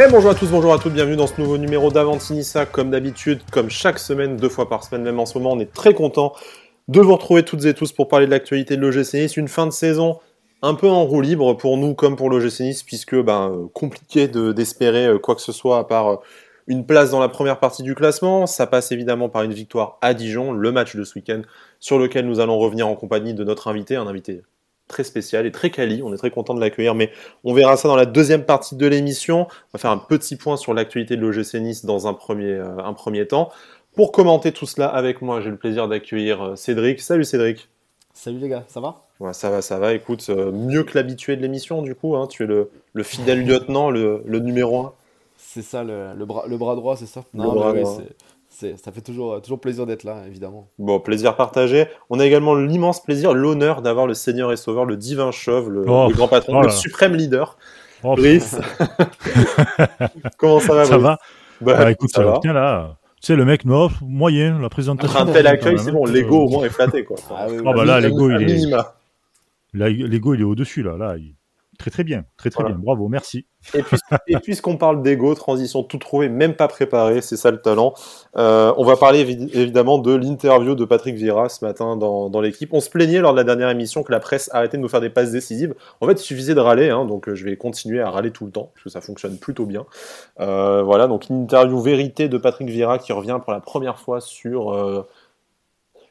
Et bonjour à tous, bonjour à toutes, bienvenue dans ce nouveau numéro d'Avantinissa. Comme d'habitude, comme chaque semaine, deux fois par semaine, même en ce moment, on est très content de vous retrouver toutes et tous pour parler de l'actualité de l'OGC Nice. Une fin de saison un peu en roue libre pour nous comme pour l'OGC Nice, puisque ben, compliqué d'espérer euh, quoi que ce soit à part euh, une place dans la première partie du classement. Ça passe évidemment par une victoire à Dijon, le match de ce week-end, sur lequel nous allons revenir en compagnie de notre invité, un invité très spécial et très quali. On est très content de l'accueillir, mais on verra ça dans la deuxième partie de l'émission. On va faire un petit point sur l'actualité de l'OGC Nice dans un premier, euh, un premier temps. Pour commenter tout cela avec moi, j'ai le plaisir d'accueillir euh, Cédric. Salut Cédric. Salut les gars, ça va? Ouais, Ça va, ça va. Écoute, euh, mieux que l'habitué de l'émission, du coup. Hein. tu es le, le fidèle lieutenant, le, le, numéro 1. C'est ça, le, le, bras, le bras droit, c'est ça? Non, le bras droit ça fait toujours, toujours plaisir d'être là, évidemment. Bon, plaisir partagé. On a également l'immense plaisir, l'honneur d'avoir le Seigneur et Sauveur, le divin chauve, le, oh, grand patron, oh le suprême leader. Oh, Brice. Comment ça va, Ça Brice va bah, Bah, Écoute, ça va. Là. Tu sais, le mec, non, moyen, la présentation. Après un tel accueil, c'est bon, l'ego au moins est flatté, quoi. Ah oui, Oh, bah là, l'ego, il est. L'ego, il est au-dessus, là. là il- Très, très bien. Très, très Voilà. bien. Bravo, merci. Et, puis- et puisqu'on parle d'ego, transition tout trouvée, même pas préparée, c'est ça le talent. Euh, on va parler évi- évidemment de l'interview de Patrick Vieira ce matin dans, dans l'équipe. On se plaignait lors de la dernière émission que la presse arrêtait de nous faire des passes décisives. En fait, il suffisait de râler, hein, donc euh, je vais continuer à râler tout le temps, parce que ça fonctionne plutôt bien. Euh, voilà, donc une interview vérité de Patrick Vieira qui revient pour la première fois sur... euh,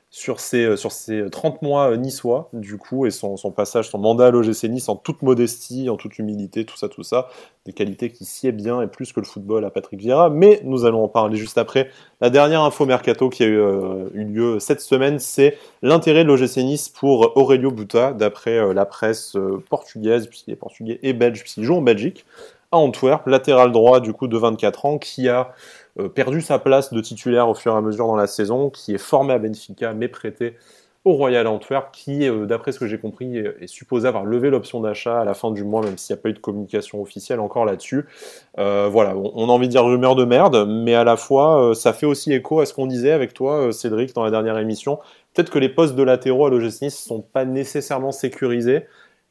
sur ses, sur ses 30 mois euh, niçois, du coup, et son, son passage, son mandat à l'OGC Nice en toute modestie, en toute humilité, tout ça, tout ça des qualités qui sied bien et plus que le football à Patrick Vieira, mais nous allons en parler juste après. La dernière info mercato qui a eu, euh, eu lieu cette semaine, c'est l'intérêt de l'OGC Nice pour Aurelio Buta, d'après euh, la presse euh, portugaise, puisqu'il est portugais et belge, puisqu'il joue en Belgique, à Antwerp, latéral droit du coup de 24 ans, qui a euh, perdu sa place de titulaire au fur et à mesure dans la saison, qui est formé à Benfica, mais prêté au Royal Antwerp, qui, euh, d'après ce que j'ai compris, est, supposé avoir levé l'option d'achat à la fin du mois, même s'il n'y a pas eu de communication officielle encore là-dessus. Euh, voilà, on, a envie de dire rumeur de merde, mais à la fois, ça fait aussi écho à ce qu'on disait avec toi, Cédric, dans la dernière émission. Peut-être que les postes de latéraux à l'OGC Nice sont pas nécessairement sécurisés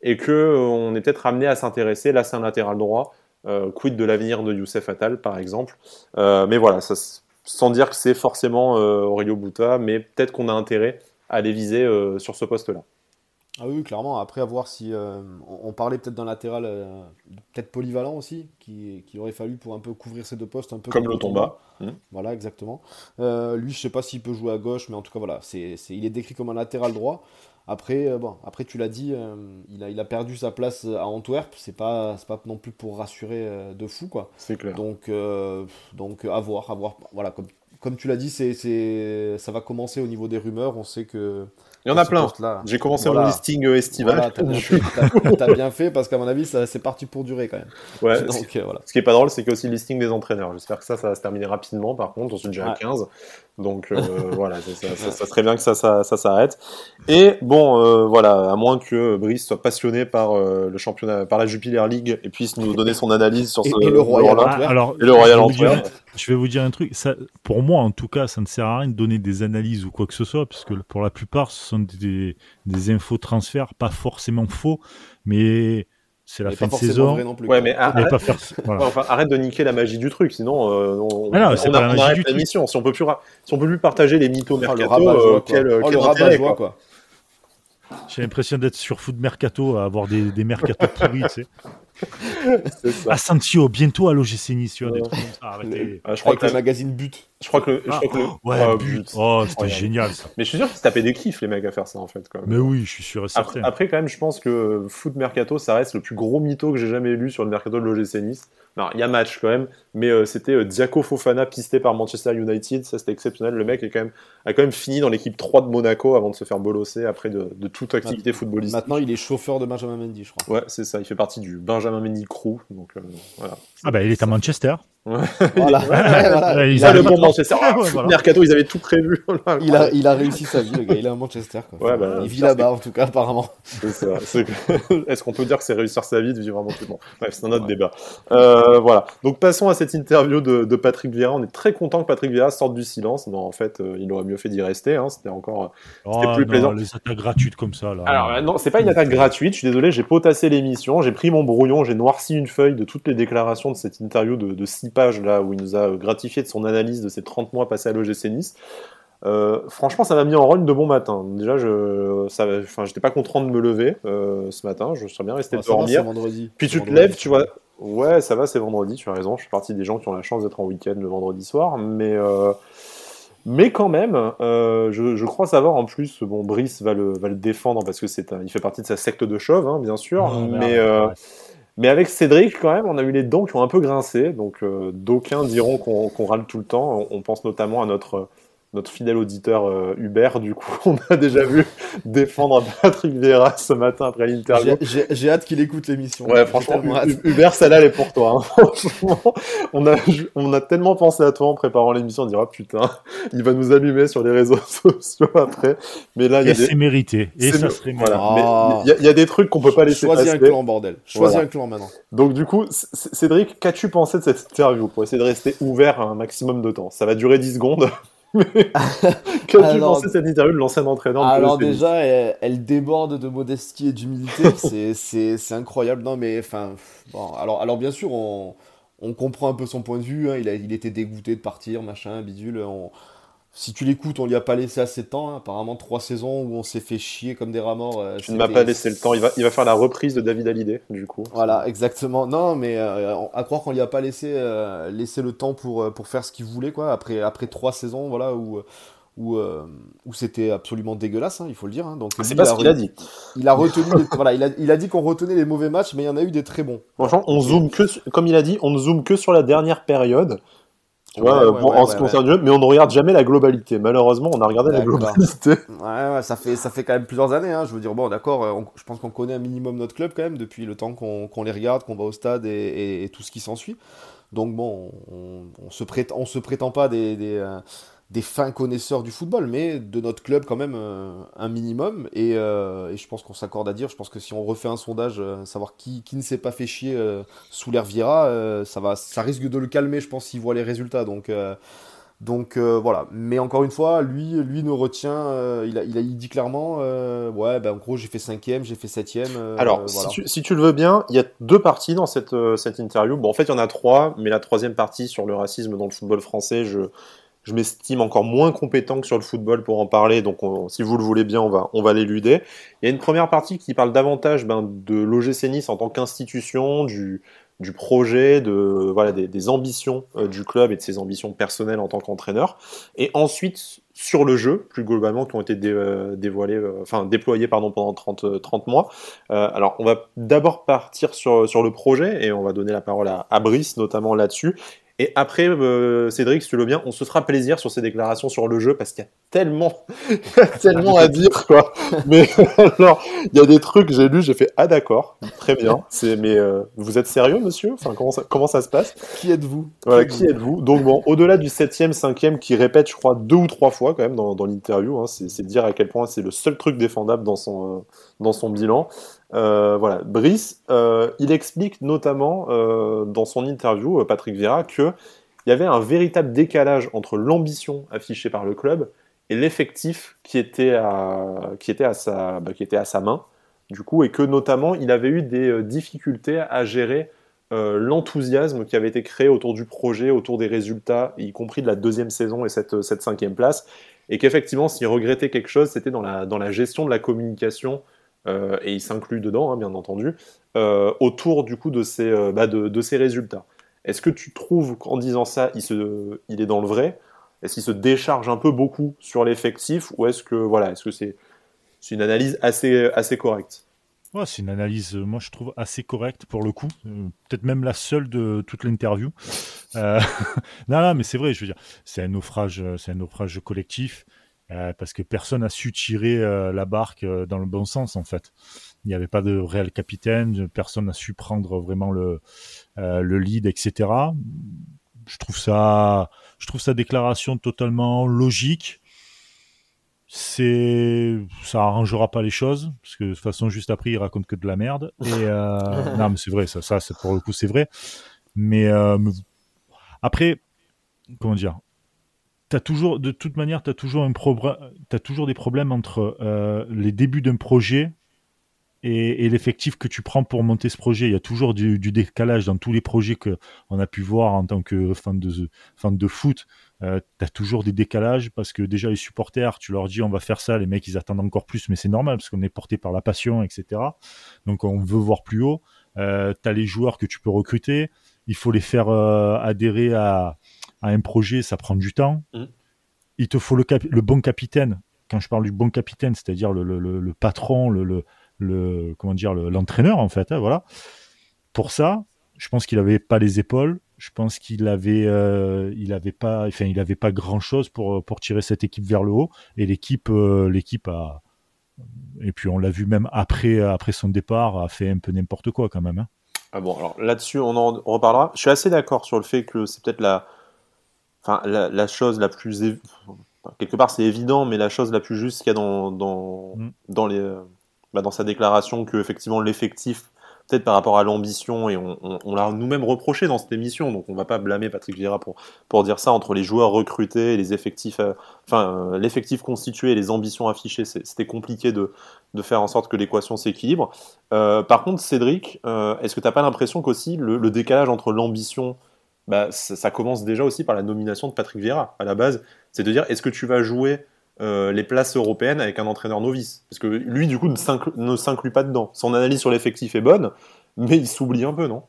et que euh, on est peut-être amené à s'intéresser. Là, c'est un latéral droit. Euh, quid de l'avenir de Youssef Attal, par exemple. Euh, mais voilà, ça, sans dire que c'est forcément euh, Aurelio Buta, mais peut-être qu'on a intérêt à les viser sur ce poste-là. Ah oui, clairement. Après, à voir si. euh, on, on parlait peut-être d'un latéral, euh, peut-être polyvalent aussi, qui, qui aurait fallu pour un peu couvrir ces deux postes. Un peu Comme le Tomba. Voilà, exactement. Euh, lui, je sais pas s'il peut jouer à gauche, mais en tout cas, voilà. c'est- il est décrit comme un latéral droit. Après, euh, bon, après tu l'as dit, euh, il, a, il a perdu sa place à Antwerp. C'est pas, c'est pas non plus pour rassurer euh, de fou, quoi. C'est clair. Donc, donc à voir, à voir. Voilà, comme, comme tu l'as dit, c'est, c'est, ça va commencer au niveau des rumeurs. On sait que. Il y en a ce plein. J'ai commencé Voilà. mon listing euh, estival. Voilà, t'as bien, fait, bien parce qu'à mon avis, ça, c'est parti pour durer quand même. Ouais, Donc euh, voilà. Ce qui est pas drôle, c'est qu'il y a aussi le listing des entraîneurs. J'espère que ça, ça va se terminer rapidement. Par contre, on se déjà à Ouais. 15. Donc euh, voilà, ça, ça, ça serait bien que ça, ça, ça s'arrête. Et bon, euh, voilà, à moins que Brice soit passionné par euh, le championnat, par la Jupiler League et puisse nous donner son analyse sur ce et le Royal. Antwerp. Ah, alors, Et le Royal Antwerp. Je vais vous dire un truc. Ça, pour moi, en tout cas, ça ne sert à rien de donner des analyses ou quoi que ce soit, parce que pour la plupart, ce sont des, des infos transferts, pas forcément faux, mais c'est la Mais fin de saison. vrai non plus. Ouais, quoi. mais Et arrête, pas faire. voilà. enfin, arrête de niquer la magie du truc, sinon euh, on, Ah non, on, c'est on la arrête du truc. l'émission. Si on peut plus, ra- si on peut plus partager les mythos le mercato, rabat-joie, euh, quoi. quel, Oh, quel le intérêt, rabat-joie, quoi. quoi. J'ai l'impression d'être sur Foot Mercato, à avoir des, des mercatos pourris, tu sais. Ça. Asensio, bientôt à l'OGC Nice, tu vois, des trucs comme ça, arrêtez. Ah, je crois Avec que le magazine But. je crois que le, je Ah, crois que le- ouais, oh, but. Oh, c'était génial, ça. Mais je suis sûr qu'ils se tapaient des kiffs les mecs à faire ça en fait. Quand même. Mais oui, je suis sûr et Après, certain. après, quand même, je pense que Foot Mercato, ça reste le plus gros mytho que j'ai jamais lu sur le mercato de l'OGC Nice. Alors, il y a match quand même, mais euh, c'était euh, Diaco Fofana pisté par Manchester United. Ça, c'était exceptionnel. Le mec est quand même, a quand même fini dans l'équipe 3 de Monaco avant de se faire bolosser après de, de toute activité footballistique. Maintenant, il est chauffeur de Benjamin Mendy, je crois. Ouais, c'est ça. Il fait partie du Benjamin Donc, euh, voilà. Ah bah, il est à Manchester. Voilà. voilà. Il a le bon Manchester. Mercato, ils avaient tout prévu. il, a, il a réussi sa vie, le gars. Il est à Manchester. Quoi. Bah, il vit là-bas, en tout cas, apparemment. Est-ce qu'on peut dire que c'est réussir sa vie de vivre à Montpellier Bref, c'est un autre débat. Euh, voilà. Donc passons à cette interview de, de, Patrick Vieira. On est très content que Patrick Vieira sorte du silence. Non, en fait, euh, il aurait mieux fait d'y rester. Hein. C'était encore oh, plus plaisant. Les attaques gratuites comme ça. Là. Alors, euh, non, c'est pas une attaque gratuite. Je suis désolé, j'ai potassé l'émission. J'ai pris mon brouillon, j'ai noirci une feuille de toutes les déclarations de cette interview de, de 6 pages là où il nous a gratifié de son analyse de ces 30 mois passés à l'OGC Nice. Euh, franchement, ça m'a mis en rôle de bon matin. Déjà, je, enfin, j'étais pas content de me lever euh, ce matin. Je serais bien resté ah, dormir. vendredi. Puis tu te lèves, tu vois. Ouais, ça va, c'est vendredi. Tu as raison. Je suis parti des gens qui ont la chance d'être en week-end le vendredi soir, mais. Euh, mais quand même, je, je, crois savoir en plus, bon, Brice va le, va le défendre parce que c'est, il fait partie de sa secte de chauve, hein, bien sûr. mais, euh, mais avec Cédric, quand même, on a eu les dents qui ont un peu grincé. Donc, euh, d'aucuns diront qu'on râle tout le temps. On pense notamment à notre notre fidèle auditeur euh, Hubert, du coup, on a déjà vu défendre Patrick Vieira ce matin après l'interview. J'ai hâte qu'il écoute l'émission. Ouais, franchement, Hubert, celle-là, elle est pour toi. Hein. Franchement, on a, on a tellement pensé à toi en préparant l'émission, on dira, putain, il va nous allumer sur les réseaux sociaux après. Mais là, il y a des... c'est mérité. Et ça serait voilà. Ah. il, y a, des trucs qu'on peut pas laisser Choisis passer. Choisis un clan, bordel. Choisis un clan maintenant. Donc, du coup, Cédric, qu'as-tu pensé de cette interview pour essayer de rester ouvert un maximum de temps? Ça va durer 10 secondes. Qu'as-tu pensé cette interview de l'ancien entraîneur Alors déjà, elle, déborde de modestie et d'humilité, c'est incroyable. Non mais enfin, bon, alors, alors bien sûr, on, on comprend un peu son point de vue. Hein. il, a, il était dégoûté de partir, machin, bidule. On, si tu l'écoutes, on lui a pas laissé assez de temps. Hein. Apparemment, trois saisons où on s'est fait chier comme des rats morts. Euh, tu ne m'as pas laissé le temps. Il va, il va faire la reprise de David Hallyday, du coup. Voilà, exactement. Non, mais euh, à croire qu'on lui a pas laissé, euh, laissé le temps pour, pour faire ce qu'il voulait, quoi. Après, après trois saisons, voilà, où, où, où c'était absolument dégueulasse, hein, il faut le dire. Hein. Donc, c'est pas ce qu'il a dit. Il a retenu, voilà, il a, il a dit qu'on retenait les mauvais matchs, mais il y en a eu des très bons. Franchement, on zoome que, comme il a dit, on ne zoome que sur la dernière période. Ouais, en ce qui concerne le jeu, mais on ne regarde jamais la globalité. Malheureusement, on a regardé la globalité. Ouais, ça fait, ça fait quand même plusieurs années. Hein. Je veux dire, bon, d'accord, euh, je pense qu'on connaît un minimum notre club quand même depuis le temps qu'on les regarde, qu'on va au stade et, tout ce qui s'ensuit. Donc bon, on, on, se prétend, on se prétend pas des, des, euh, des fins connaisseurs du football, mais de notre club quand même euh, un minimum. Euh, et, je pense qu'on s'accorde à dire, je pense que si on refait un sondage, euh, savoir qui, qui ne s'est pas fait chier sous l'air Viera, ça, va, ça risque de le calmer, je pense, s'il voit les résultats. Donc, donc voilà. Mais encore une fois, lui, lui nous retient, il, a, il, a, il dit clairement, ouais, ben, en gros, j'ai fait cinquième, j'ai fait septième. Alors, si, tu, si, tu, le veux bien, il y a deux parties dans cette, cette interview. Bon, en fait, il y en a trois, mais la troisième partie sur le racisme dans le football français, je je m'estime encore moins compétent que sur le football pour en parler, donc si vous le voulez bien, on va, on va l'éluder. Il y a une première partie qui parle davantage ben, de l'OGC Nice en tant qu'institution, du, projet, des, ambitions euh, du club et de ses ambitions personnelles en tant qu'entraîneur. Et ensuite, sur le jeu, plus globalement, qui ont été euh, dévoilés, euh, enfin déployés pendant 30, 30 mois. alors, on va d'abord partir sur, sur le projet et on va donner la parole à, à Brice, notamment là-dessus. Et après, euh, Cédric, si tu le veux bien, on se fera plaisir sur ces déclarations sur le jeu parce qu'il y a tellement, tellement à dire, quoi. Mais alors, il y a des trucs, j'ai lu, j'ai fait ah d'accord, très bien. C'est mais euh, vous êtes sérieux, monsieur? Enfin, comment ça, comment ça se passe? Qui êtes-vous? Voilà, qui êtes-vous? Donc bon, au-delà du septième, cinquième, qui répète, je crois, deux ou trois fois quand même dans, dans l'interview, hein, c'est dire à quel point c'est le seul truc défendable dans son, euh, dans son bilan. Euh, voilà, Brice, euh, il explique notamment euh, dans son interview, Patrick Vieira, qu'il y avait un véritable décalage entre l'ambition affichée par le club et l'effectif qui était à, qui sa, bah, qui était à sa main, du coup, et que notamment il avait eu des difficultés à gérer l'enthousiasme qui avait été créé autour du projet, autour des résultats, y compris de la deuxième saison et cette, cette cinquième place, et qu'effectivement, s'il regrettait quelque chose, c'était dans la, dans la gestion de la communication euh, et il s'inclut dedans, hein, bien entendu, euh, autour du coup de ces, euh, bah, de, ces résultats. Est-ce que tu trouves qu'en disant ça, il, est dans le vrai? Est-ce qu'il se décharge un peu beaucoup sur l'effectif? Ou est-ce que voilà, est-ce que c'est une analyse assez, correcte? C'est une analyse, moi je trouve assez correcte pour le coup, peut-être même la seule de toute l'interview. non, non, mais c'est vrai, je veux dire, c'est un naufrage, c'est un naufrage collectif. Euh, parce que personne n'a su tirer euh, la barque euh, dans le bon sens en fait. Il n'y avait pas de réel capitaine, personne n'a su prendre vraiment le, le lead, etc. je trouve ça, je trouve sa déclaration totalement logique. C'est, ça arrangera pas les choses parce que de toute façon juste après il raconte que de la merde. Et non mais c'est vrai, ça, ça c'est pour le coup c'est vrai. Mais après, comment dire, Toujours, de toute manière, tu as toujours, des problèmes entre euh, les débuts d'un projet et, l'effectif que tu prends pour monter ce projet. Il y a toujours du, décalage dans tous les projets qu'on a pu voir en tant que fan de, fan de foot. Euh, tu as toujours des décalages parce que déjà les supporters, tu leur dis on va faire ça, les mecs ils attendent encore plus, mais c'est normal parce qu'on est porté par la passion, etc. Donc on veut voir plus haut. Euh, tu as les joueurs que tu peux recruter, il faut les faire euh, adhérer à, un projet, ça prend du temps. Mmh. Il te faut le, le, bon capitaine. Quand je parle du bon capitaine, c'est-à-dire le, le, patron, le, le comment dire l'entraîneur en fait. Hein, voilà. Pour ça, je pense qu'il n'avait pas les épaules. Je pense qu'il avait, euh, il avait pas, enfin, il avait pas grand chose pour pour tirer cette équipe vers le haut. Et l'équipe, euh, l'équipe a, et puis on l'a vu même après après son départ, a fait un peu n'importe quoi quand même. Hein. Ah bon, alors là-dessus, on en reparlera. Je suis assez d'accord sur le fait que c'est peut-être la, enfin, la, chose la plus, quelque part c'est évident, mais la chose la plus juste qu'il y a dans dans, mm. dans les bah, dans sa déclaration que effectivement l'effectif, peut-être par rapport à l'ambition, et on, l'a nous-mêmes reproché dans cette émission, donc on va pas blâmer Patrick Vieira pour, pour dire ça, entre les joueurs recrutés et les effectifs, euh, enfin euh, l'effectif constitué et les ambitions affichées, c'était compliqué de, de, faire en sorte que l'équation s'équilibre. Euh, par contre, Cédric, est-ce que tu n'as pas l'impression qu'aussi le, le, décalage entre l'ambition bah, ça, commence déjà aussi par la nomination de Patrick Vieira à la base, c'est de dire est-ce que tu vas jouer euh, les places européennes avec un entraîneur novice? Parce que lui, du coup, ne s'inclut pas dedans. Son analyse sur l'effectif est bonne, mais il s'oublie un peu, non?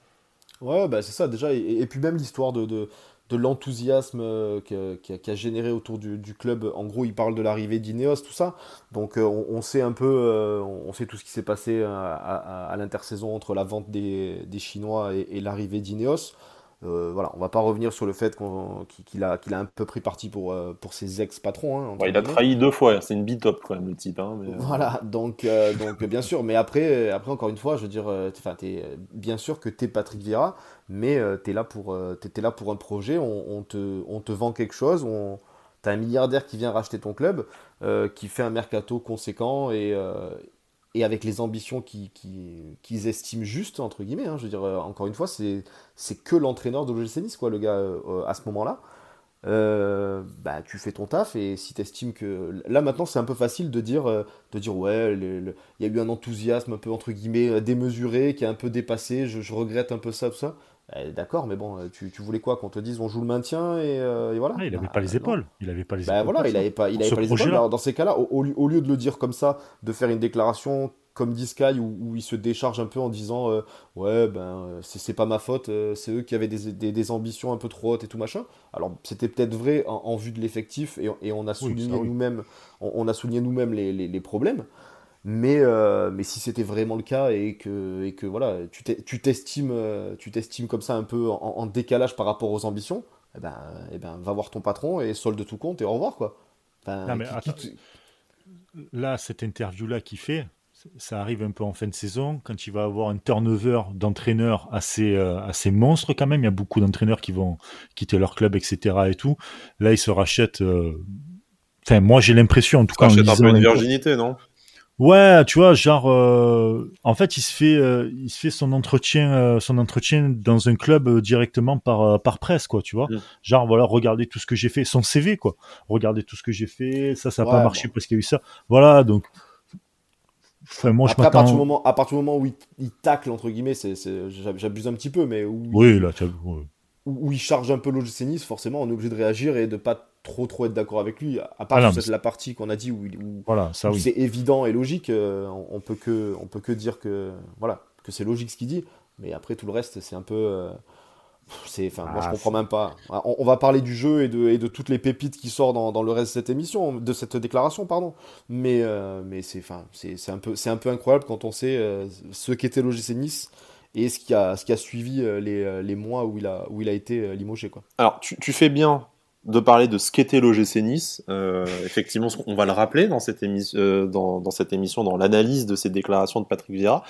Ouais, bah c'est ça déjà. Et, puis même l'histoire de, de, l'enthousiasme euh, qui a, généré autour du, club. En gros, il parle de l'arrivée d'Ineos, tout ça. Donc euh, on, sait un peu, on sait tout ce qui s'est passé à, l'intersaison entre la vente des, Chinois et, et l'arrivée d'Ineos. Euh, voilà, on va pas revenir sur le fait qu'il a, qu'il a un peu pris parti pour, euh, pour ses ex-patrons. Hein, il a trahi deux fois, c'est une bit-top quand même le type. Hein, euh. Voilà, donc, donc bien sûr, mais après, après, encore une fois, je veux dire, es, bien sûr que tu es Patrick Vieira, mais tu es, là pour, étais là pour un projet, on, te, on te vend quelque chose, on, tu as un milliardaire qui vient racheter ton club, qui fait un mercato conséquent et, et avec les ambitions qu'ils qui, estiment justes, entre guillemets. Hein, je veux dire, euh, encore une fois, c'est que l'entraîneur de l'OGC quoi, le gars, euh, à ce moment-là. Euh, bah, tu fais ton taf et si tu estimes que. Là, maintenant, c'est un peu facile de dire, de dire ouais, il y a eu un enthousiasme un peu, entre guillemets, démesuré, qui a un peu dépassé, je regrette un peu ça, tout ça. Eh, d'accord, mais bon, tu, tu voulais quoi qu'on te dise on joue le maintien et, voilà. il n'avait pas les bah, épaules. Il avait pas les bah, voilà, il n'avait pas, il avait pas les épaules. dans ces cas-là, au, au, lieu de le dire comme ça, de faire une déclaration comme dit Sky où, il se décharge un peu en disant euh, ouais ben euh, c'est pas ma faute, euh, c'est eux qui avaient des, des, ambitions un peu trop hautes et tout machin. Alors c'était peut-être vrai en, vue de l'effectif et, et, on a souligné nous-mêmes on, a souligné nous-mêmes les, les, les, problèmes. Mais, euh, mais si c'était vraiment le cas et que, et que voilà, tu t'estimes euh, tu t'estimes comme ça un peu en, décalage par rapport aux ambitions, eh ben, eh ben, va voir ton patron et solde tout compte et au revoir. Quoi. Là, cette interview-là qu'il fait, ça arrive un peu en fin de saison, quand il va avoir un turnover d'entraîneurs assez, euh, assez monstre quand même. Il y a beaucoup d'entraîneurs qui vont quitter leur club, etc. Et tout. Là, il se rachète. Enfin, moi, j'ai l'impression, en tout cas. un peu une virginité, non? Ouais, tu vois, genre, euh, en fait, il se fait, euh, il se fait son entretien, euh, son entretien dans un club directement par par presse, quoi, tu vois. Mm. Genre, voilà, regardez tout ce que j'ai fait, son CV, quoi. Regardez tout ce que j'ai fait, ça, ça n'a pas marché parce qu'il y a eu ça. Voilà, donc. Enfin, moi, Après, je à partir du moment, à partir du moment où il, il tacle entre guillemets, c'est, j'abuse un petit peu, mais où, oui, là, où, où, il charge un peu l'OGC Nice, forcément, on est obligé de réagir et de pas trop trop être d'accord avec lui. À part ah la partie qu'on a dit où, voilà, ça, c'est évident et logique, euh, on, peut que on peut que dire que voilà que c'est logique ce qu'il dit. Mais après tout le reste, c'est un peu euh, c'est enfin moi je ah, comprends même pas. Ah, on, va parler du jeu et de, et de toutes les pépites qui sortent dans, dans, le reste de cette émission, de cette déclaration pardon. Mais euh, mais c'est enfin c'est un peu c'est un peu incroyable quand on sait ce qu'était l'OGC Nice et ce qui a, ce qui a suivi les, les, mois où il a, où il a été limogé. Quoi. Alors, tu, tu fais bien de parler de ce qu'était l'OGC Nice. Euh, effectivement, on va le rappeler dans cette, émission, euh, dans, dans, cette émission, dans l'analyse de ces déclarations de Patrick Vieira.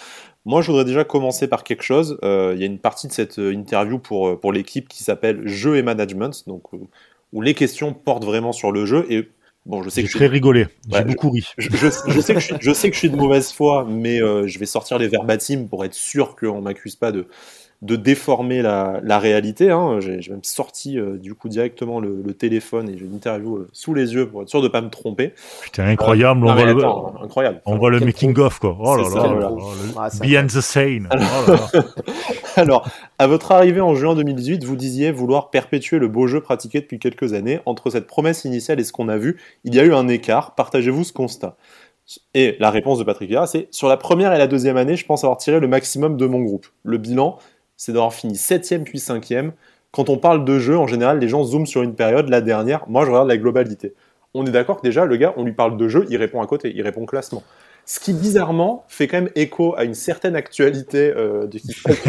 Moi, je voudrais déjà commencer par quelque chose. Euh, il y a une partie de cette interview pour, pour l'équipe qui s'appelle Jeu et Management, donc, où les questions portent vraiment sur le jeu. Et bon, je sais que je très rigolé. J'ai beaucoup ri. Je, je, sais que je, je, sais que je suis de mauvaise foi, mais je vais sortir les verbatims pour être sûr qu'on m'accuse pas de de déformer la, la réalité. Hein. J'ai même sorti euh, du coup directement le, le téléphone et j'ai une interview euh, sous les yeux pour être sûr de pas me tromper. Putain, incroyable. Euh, on, voit le, incroyable. on voit le making of quoi. Oh là là. Ah, behind the scene. Oh Alors, à votre arrivée en juin 2018, vous disiez vouloir perpétuer le beau jeu pratiqué depuis quelques années. Entre cette promesse initiale et ce qu'on a vu, il y a eu un écart. Partagez-vous ce constat et la réponse de Patrick Vieira, c'est sur la première et la deuxième année, je pense avoir tiré le maximum de mon groupe. Le bilan, c'est d'avoir fini 7 puis 5 Quand on parle de jeu, en général, les gens zooment sur une période, la dernière. Moi, je regarde la globalité. On est d'accord que déjà, le gars, on lui parle de jeu, il répond à côté, il répond classement. Ce qui, bizarrement, fait quand même écho à une certaine actualité euh, du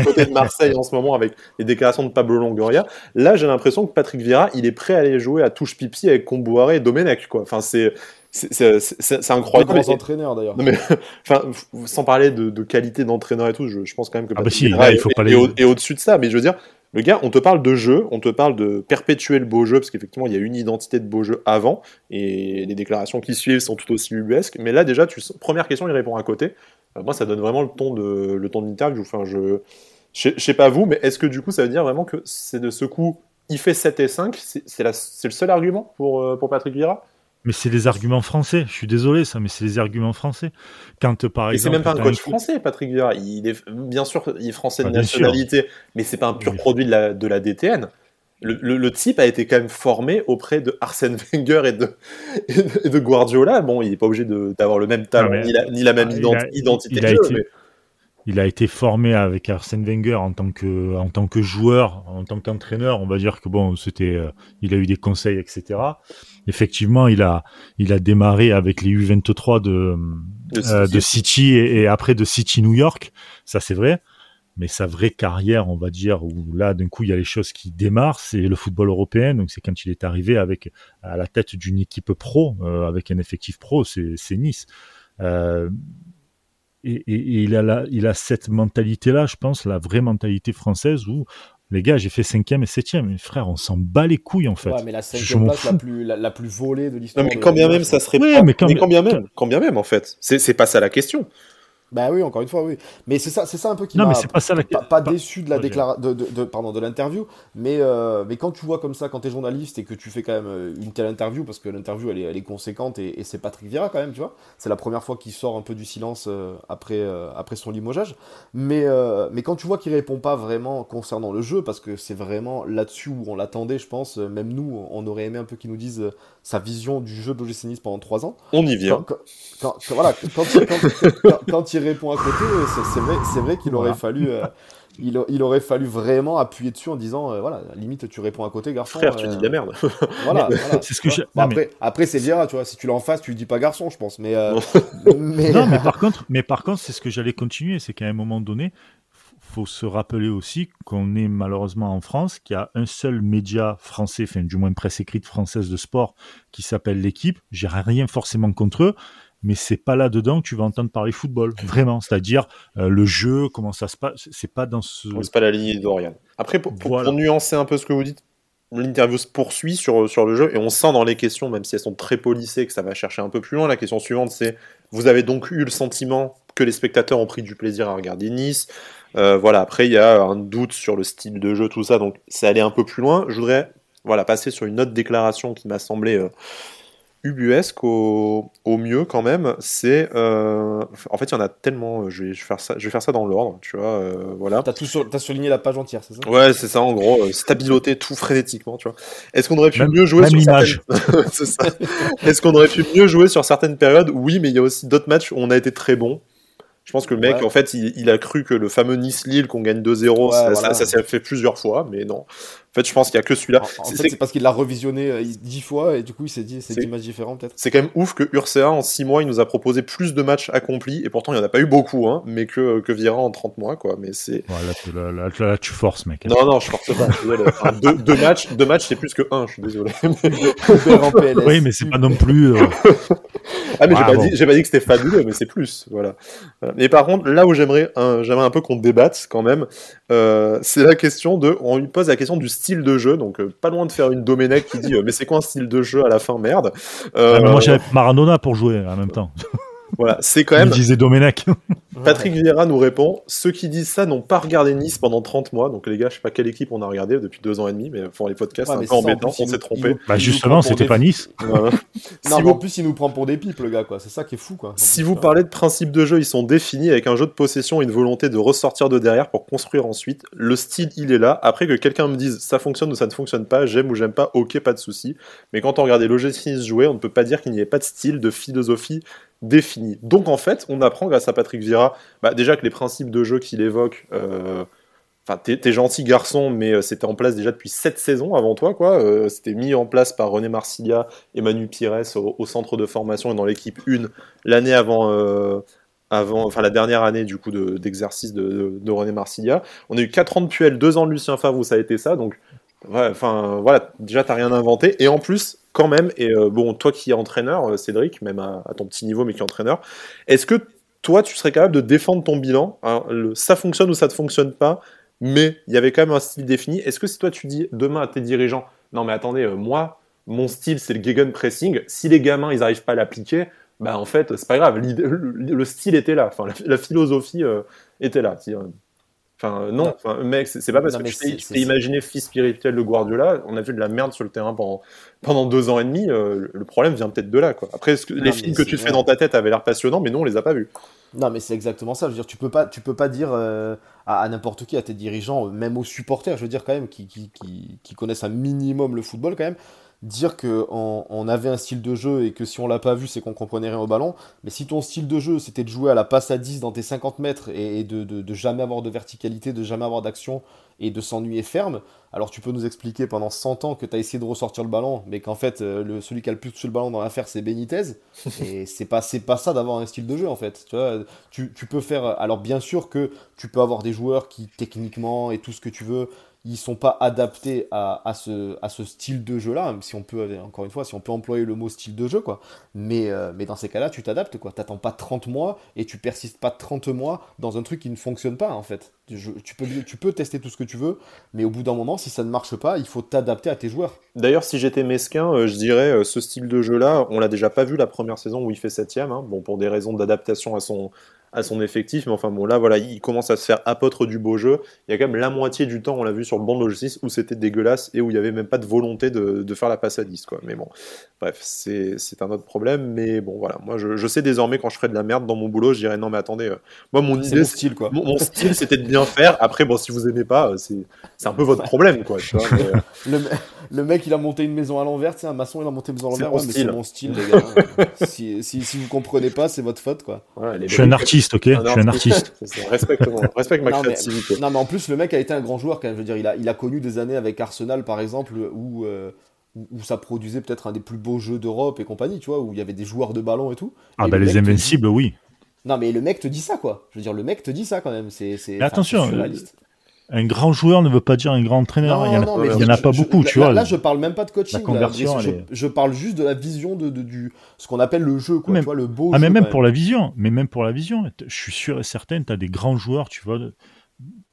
côté de Marseille en ce moment avec les déclarations de Pablo Longoria. Là, j'ai l'impression que Patrick Vieira, il est prêt à aller jouer à touche pipi avec Comboiré et Domenech. Enfin, c'est, c'est incroyable. Grands entraîneurs d'ailleurs. Mais enfin, sans parler de, de qualité d'entraîneur et tout, je, je, pense quand même que ah bah si, là, il faut pas et, au-dessus de ça. Mais je veux dire, le gars, on te parle de jeu, on te parle de perpétuer le beau jeu parce qu'effectivement, il y a une identité de beau jeu avant et les déclarations qui suivent sont tout aussi ubuesques. Mais là, déjà, tu première question, il répond à côté. Euh, moi, ça donne vraiment le ton de le ton de l'interview. Enfin, je je sais pas vous, mais est-ce que du coup, ça veut dire vraiment que c'est de ce coup, il fait 7 et 5 C'est le seul argument pour, euh, pour Patrick Vieira? Mais c'est les arguments français. Je suis désolé, ça, mais c'est les arguments français. Quand par exemple. c'est même pas un coach français, Patrick Vieira. Il est bien sûr, il est français de ah, nationalité, mais c'est pas un pur produit de la, de la DTN. Le, type a été quand même formé auprès de Arsène Wenger et de, et de Guardiola. Bon, il n'est pas obligé d'avoir le même talent ni, la, ni, la, même identité de jeu. Il a été formé avec Arsène Wenger en tant que, en tant que joueur, en tant qu'entraîneur. On va dire que bon, c'était, euh, il a eu des conseils, etc effectivement, il a, il a démarré avec les U23 de, de, euh, City, et, après de City New York. Ça, c'est vrai. Mais sa vraie carrière, on va dire, où là, d'un coup, il y a les choses qui démarrent, c'est le football européen. Donc, c'est quand il est arrivé avec, à la tête d'une équipe pro, euh, avec un effectif pro, c'est Nice. Euh, et, et, et, il a il a cette mentalité-là, je pense, la vraie mentalité française où les gars, j'ai fait cinquième et septième. Mais frère, on s'en bat les couilles en fait. Ouais, mais la cinquième place la plus, la, plus volée de l'histoire. Non, mais quand bien même, ça serait. Oui, mais, quand, bien même, quand bien même en fait. C'est pas ça la question. Bah oui, encore une fois, oui. Mais c'est ça, c'est ça un peu qui m'a pas, pas, déçu de la déclaration, de, de, pardon, de l'interview. Mais, euh, mais quand tu vois comme ça, quand t'es journaliste et que tu fais quand même euh, une telle interview, parce que l'interview elle est, elle est conséquente et, c'est Patrick Vieira quand même, tu vois. C'est la première fois qu'il sort un peu du silence euh, après, après son limogeage. Mais, mais quand tu vois qu'il répond pas vraiment concernant le jeu, parce que c'est vraiment là-dessus où on l'attendait, je pense. Même nous, on aurait aimé un peu qu'il nous dise sa vision du jeu de l'OGC pendant trois ans. On y vient. Quand, voilà, quand, quand, il répond à côté, c'est vrai, c'est vrai qu'il aurait fallu. Euh, il, il, aurait fallu vraiment appuyer dessus en disant euh, voilà limite tu réponds à côté garçon frère tu dis de la merde voilà, c'est ce que je... après après c'est bien tu vois si tu l'as en face tu lui dis pas garçon je pense mais, euh, mais... non mais par contre mais par contre c'est ce que j'allais continuer c'est qu'à un moment donné faut se rappeler aussi qu'on est malheureusement en France, qu'il y a un seul média français, enfin du moins presse écrite française de sport, qui s'appelle l'équipe. J'ai rien forcément contre eux, mais c'est pas là-dedans que tu vas entendre parler football, vraiment. C'est-à-dire euh, le jeu, comment ça se passe, c'est pas dans ce. C'est pas la ligne d'Oriane. Après, pour, nuancer un peu ce que vous dites, l'interview se poursuit sur, sur le jeu et on sent dans les questions, même si elles sont très polissées, que ça va chercher un peu plus loin. La question suivante, c'est vous avez donc eu le sentiment que les spectateurs ont pris du plaisir à regarder Nice? Euh, voilà, après, il y a un doute sur le style de jeu, tout ça, donc ça allait un peu plus loin. Je voudrais voilà, passer sur une autre déclaration qui m'a semblé euh, ubuesque au, mieux quand même. C'est. Euh, en fait, il y en a tellement. Je vais, faire, ça, je vais faire ça dans l'ordre, tu vois. voilà. T'as, tout as souligné la page entière, c'est ça? Ouais, c'est ça, en gros. stabiloté tout frénétiquement, tu vois. Est-ce qu'on aurait pu mieux jouer sur certaines... Est-ce qu'on aurait pu mieux jouer sur certaines périodes? Oui, mais il y a aussi d'autres matchs où on a été très bon. Je pense que le mec, en fait, il, a cru que le fameux Nice-Lille qu'on gagne 2-0, ça, s'est fait plusieurs fois, mais non. En fait, je pense qu'il y a que celui-là. En, fait, c'est parce qu'il l'a revisionné euh, dix fois et du coup, il s'est dit c'est des images différentes peut-être. C'est quand même ouf que Ursa en six mois, il nous a proposé plus de matchs accomplis et pourtant il n'y en a pas eu beaucoup, hein, mais que, que Vira en 30 mois, quoi. Mais c'est. là, là, tu forces, mec. Non, non, je force pas. deux, matchs, deux matchs, c'est plus que un. Je suis désolé. oui, mais c'est pas non plus. Euh, ah mais j'ai pas, dit, pas dit que c'était fabuleux, mais c'est plus, voilà. Mais par contre, là où j'aimerais un, j'aimerais un peu qu'on débatte quand même, euh, c'est la question de, on lui pose la question du style de jeu, donc euh, pas loin de faire une Domenech qui dit, euh, mais c'est quoi un style de jeu à la fin, merde? Ah, moi j'avais Maradona pour jouer en même temps. Voilà, c'est quand même. Il disait Domenech. Patrick Vieira nous répond Ceux qui disent ça n'ont pas regardé Nice pendant 30 mois. Donc, les gars, je sais pas quelle équipe on a regardé depuis deux ans et demi, mais pour les podcasts, c'est un peu embêtant, on s'est trompé. Bah, justement, c'était pas Nice. non, en plus, il nous prend pour des pipes, le gars, quoi. C'est ça qui est fou, quoi. Si vous parlez de principes de jeu, ils sont définis avec un jeu de possession et une volonté de ressortir de derrière pour construire ensuite. Le style, il est là. Après que quelqu'un me dise ça fonctionne ou ça ne fonctionne pas, j'aime ou j'aime pas, ok, pas de souci. Mais quand on regarde les logiciels jouer, on ne peut pas dire qu'il n'y ait pas de style, de philosophie défini. Donc en fait, on apprend grâce à Patrick Vieira, bah, déjà que les principes de jeu qu'il évoque, euh, enfin, t'es, gentil garçon, mais euh, c'était en place déjà depuis 7 saisons avant toi, quoi. Euh, c'était mis en place par René Marsilia et Manu Pires au, centre de formation et dans l'équipe 1 l'année avant. avant, enfin la dernière année du coup d'exercice de, René Marsilia. On a eu 4 ans de Puel, 2 ans de Lucien Favre où ça a été ça, donc enfin voilà, déjà t'as rien inventé. Et en plus, quand même, et euh, bon, toi qui es entraîneur, euh, Cédric, même à, ton petit niveau, mais qui est entraîneur, est-ce que toi, tu serais capable de défendre ton bilan hein, Ça fonctionne ou ça ne fonctionne pas, mais il y avait quand même un style défini. Est-ce que si toi, tu dis demain à tes dirigeants, non mais attendez, euh, moi, mon style, c'est le gegenpressing, si les gamins, ils n'arrivent pas à l'appliquer, bah en fait, c'est pas grave, le, style était là, enfin, la, philosophie était là. Enfin, non, enfin, mec, c'est pas parce que tu t'es imaginé fils spirituel de Guardiola, on a vu de la merde sur le terrain pendant, pendant deux ans et demi, euh, le problème vient peut-être de là, quoi. Après, que, les films que tu fais dans ta tête avaient l'air passionnants, mais nous, on les a pas vus. Non, mais c'est exactement ça. Je veux dire, tu peux pas, tu peux pas dire euh, à, n'importe qui, à tes dirigeants, même aux supporters, je veux dire, quand même, qui, qui, qui, qui connaissent un minimum le football, quand même, dire qu'on on avait un style de jeu et que si on l'a pas vu, c'est qu'on comprenait rien au ballon. Mais si ton style de jeu, c'était de jouer à la passe à 10 dans tes 50 mètres et, de, de, jamais avoir de verticalité, de jamais avoir d'action et de s'ennuyer ferme, alors tu peux nous expliquer pendant 100 ans que tu as essayé de ressortir le ballon, mais qu'en fait, euh, le, celui qui a le plus touché le ballon dans l'affaire, c'est Benitez. et c'est pas, pas ça d'avoir un style de jeu, en fait. Tu, vois, tu, tu peux faire. Alors, bien sûr que tu peux avoir des joueurs qui, techniquement et tout ce que tu veux, ils sont pas adaptés à, à, ce, à ce style de jeu là si on peut encore une fois si on peut employer le mot style de jeu quoi. Mais, euh, mais dans ces cas là tu t'adaptes quoi. T'attends pas 30 mois et tu persistes pas 30 mois dans un truc qui ne fonctionne pas en fait. Tu, peux, tu peux tester tout ce que tu veux mais au bout d'un moment si ça ne marche pas il faut t'adapter à tes joueurs. D'ailleurs si j'étais mesquin euh, je dirais euh, ce style de jeu là on l'a déjà pas vu la première saison où il fait septième hein. bon pour des raisons d'adaptation à son à son effectif. Mais enfin bon, là, voilà, il commence à se faire apôtre du beau jeu. Il y a quand même la moitié du temps, on l'a vu sur le banc de logistique, où c'était dégueulasse et où il n'y avait même pas de volonté de, de, faire la passe à 10. Quoi. Mais bon, bref, c'est un autre problème. Mais bon, voilà, moi, je, je, sais désormais quand je ferai de la merde dans mon boulot, je dirais non, mais attendez, euh, moi, mon idée, mon style, quoi. Mon, style, c'était de bien faire. Après, bon, si vous aimez pas, euh, c'est un peu votre problème, quoi. Tu vois, mais... le, le, mec, il a monté une maison à l'envers, tu sais, un maçon, il a monté une maison à l'envers. Ouais, mais c'est mon style, les gars. si, si, si, vous comprenez pas, c'est votre faute, quoi. je suis un artiste, ok Je suis un artiste. Respecte, respecte ma créativité. non, mais en plus, le mec a été un grand joueur, quand même. Je veux dire, il a, il a connu des années avec Arsenal, par exemple, où. Euh, où ça produisait peut-être un des plus beaux jeux d'Europe et compagnie, tu vois, où il y avait des joueurs de ballon et tout. Ah, bah les Invincibles, oui. Non, mais le mec te dit ça, quoi. Je veux dire, le mec te dit ça quand même. C'est, attention, un grand joueur ne veut pas dire un grand entraîneur. il n'y en, a, pas beaucoup, tu vois. Là, je parle même pas de coaching. je, parle juste de la vision de, du ce qu'on appelle le jeu, quoi, tu vois, le beau. Ah, mais même pour la vision, mais même pour la vision, je suis sûr et certain, tu as des grands joueurs, tu vois,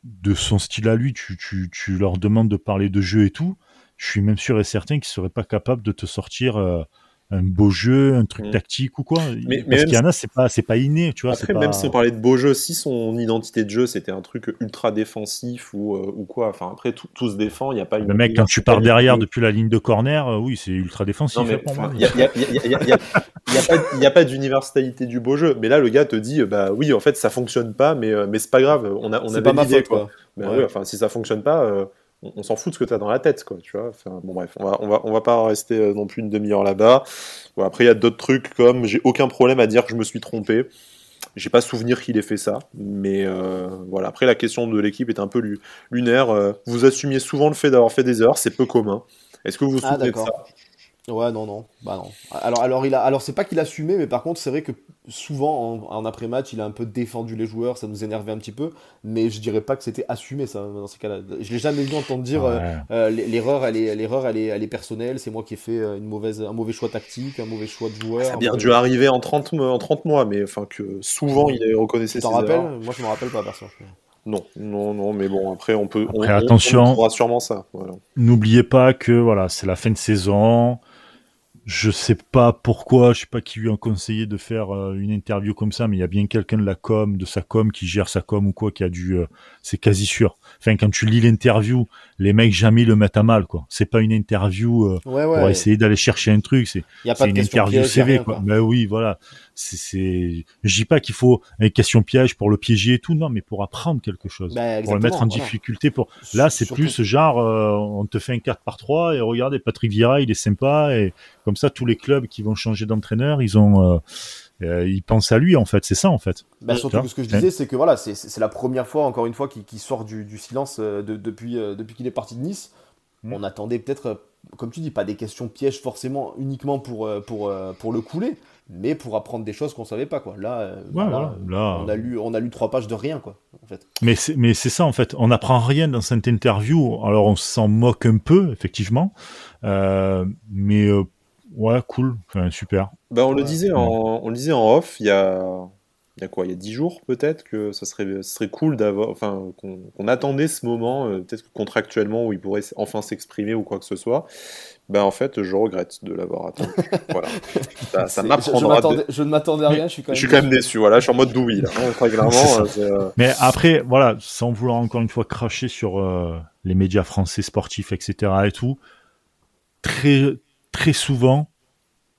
de, son style à lui, tu, tu, tu, leur demandes de parler de jeu et tout. Je suis même sûr et certain qu'ils seraient pas capables de te sortir. Euh, un beau jeu, un truc mm. tactique ou quoi. Mais, Parce qu'il y en a, c'est pas, c'est pas inné, tu vois. Après, même si on parlait de beau jeu, si son identité de jeu c'était un truc ultra défensif ou, euh, ou quoi, enfin après tout, tout se défend, il y a pas. Le mec, quand tu pars derrière depuis la ligne de corner, euh, oui, c'est ultra défensif. Il n'y a, pas d'universalité du beau jeu. Mais là, le gars te dit, bah oui, en fait, ça fonctionne pas, mais, euh, mais c'est pas grave, on a, on a pas ma faute, quoi. Ben oui, enfin, si ça fonctionne pas on, s'en fout de ce que tu as dans la tête, quoi, tu vois. bon, bref, on va, on va, on va pas rester euh, non plus une demi-heure là-bas. Bon, après, il y a d'autres trucs comme j'ai aucun problème à dire que je me suis trompé. J'ai pas souvenir qu'il ait fait ça, mais voilà. Après, la question de l'équipe est un peu lunaire. vous assumiez souvent le fait d'avoir fait des erreurs, c'est peu commun. Est-ce que vous vous ah, souvenez de ça? Ouais, non, non, bah non. Alors, alors, il a, alors c'est pas qu'il a assumé, mais par contre, c'est vrai que souvent en, après-match, il a un peu défendu les joueurs, ça nous énervait un petit peu, mais je dirais pas que c'était assumé ça dans ces cas-là. Je l'ai jamais vu entendre dire euh, euh, l'erreur, elle est, l'erreur, elle est, elle est personnelle, c'est moi qui ai fait euh, une mauvaise, un mauvais choix tactique, un mauvais choix de joueur. Ça a bien dû arriver en 30, en 30 mois, mais enfin que souvent il reconnaissait ses rappelles Moi, je me rappelle pas, personne. Non, non, non, mais bon, après, on peut. Après, attention. On, sûrement ça. N'oubliez pas que voilà, c'est la fin de saison. Je sais pas pourquoi, je sais pas qui lui a conseillé de faire euh, une interview comme ça, mais il y a bien quelqu'un de la com, de sa com, qui gère sa com ou quoi, qui a dû, euh, c'est quasi sûr. Enfin, quand tu lis l'interview, les mecs jamais le mettent à mal, quoi. C'est pas une interview euh, pour essayer d'aller chercher un truc, c'est une interview CV, quoi. Mais oui, voilà. C'est, je dis pas qu'il faut une question piège pour le piéger et tout, non, mais pour apprendre quelque chose, bah, pour le mettre en difficulté. Pour là, c'est plus ce genre, on te fait un 4 par 3 et regardez, Patrick Vieira, il est sympa et comme ça, tous les clubs qui vont changer d'entraîneur, ils ont, euh, euh, ils pensent à lui en fait. C'est ça en fait. Bah, surtout que ce que je disais, c'est que voilà, c'est la première fois, encore une fois, qu'il sort du, silence euh, depuis, depuis qu'il est parti de Nice. Mm. On attendait peut-être, comme tu dis, pas des questions pièges forcément uniquement pour, pour, pour le couler, mais pour apprendre des choses qu'on savait pas quoi. Là, là, on a lu on a lu trois pages de rien quoi en fait. Mais c'est mais c'est ça en fait, on n'apprend rien dans cette interview. Alors on s'en moque un peu effectivement, mais Ouais, cool, super. Bah, on, le disait en, on le disait en off, il y a, il y a quoi? Il y a 10 jours peut-être que ça serait, serait cool d'avoir, enfin, qu'on attendait ce moment, euh, peut-être contractuellement où il pourrait enfin s'exprimer ou quoi que ce soit. Ben en fait, je regrette de l'avoir attendu. voilà. Ça, ça m'apprendra. Je, je, ne m'attendais à rien. Je suis quand même. Je suis quand même déçu. Voilà, je suis en mode douille là. Très clairement. Euh, euh, Mais après, voilà, sans vouloir encore une fois cracher sur les médias français sportifs, etc. et tout, très très souvent,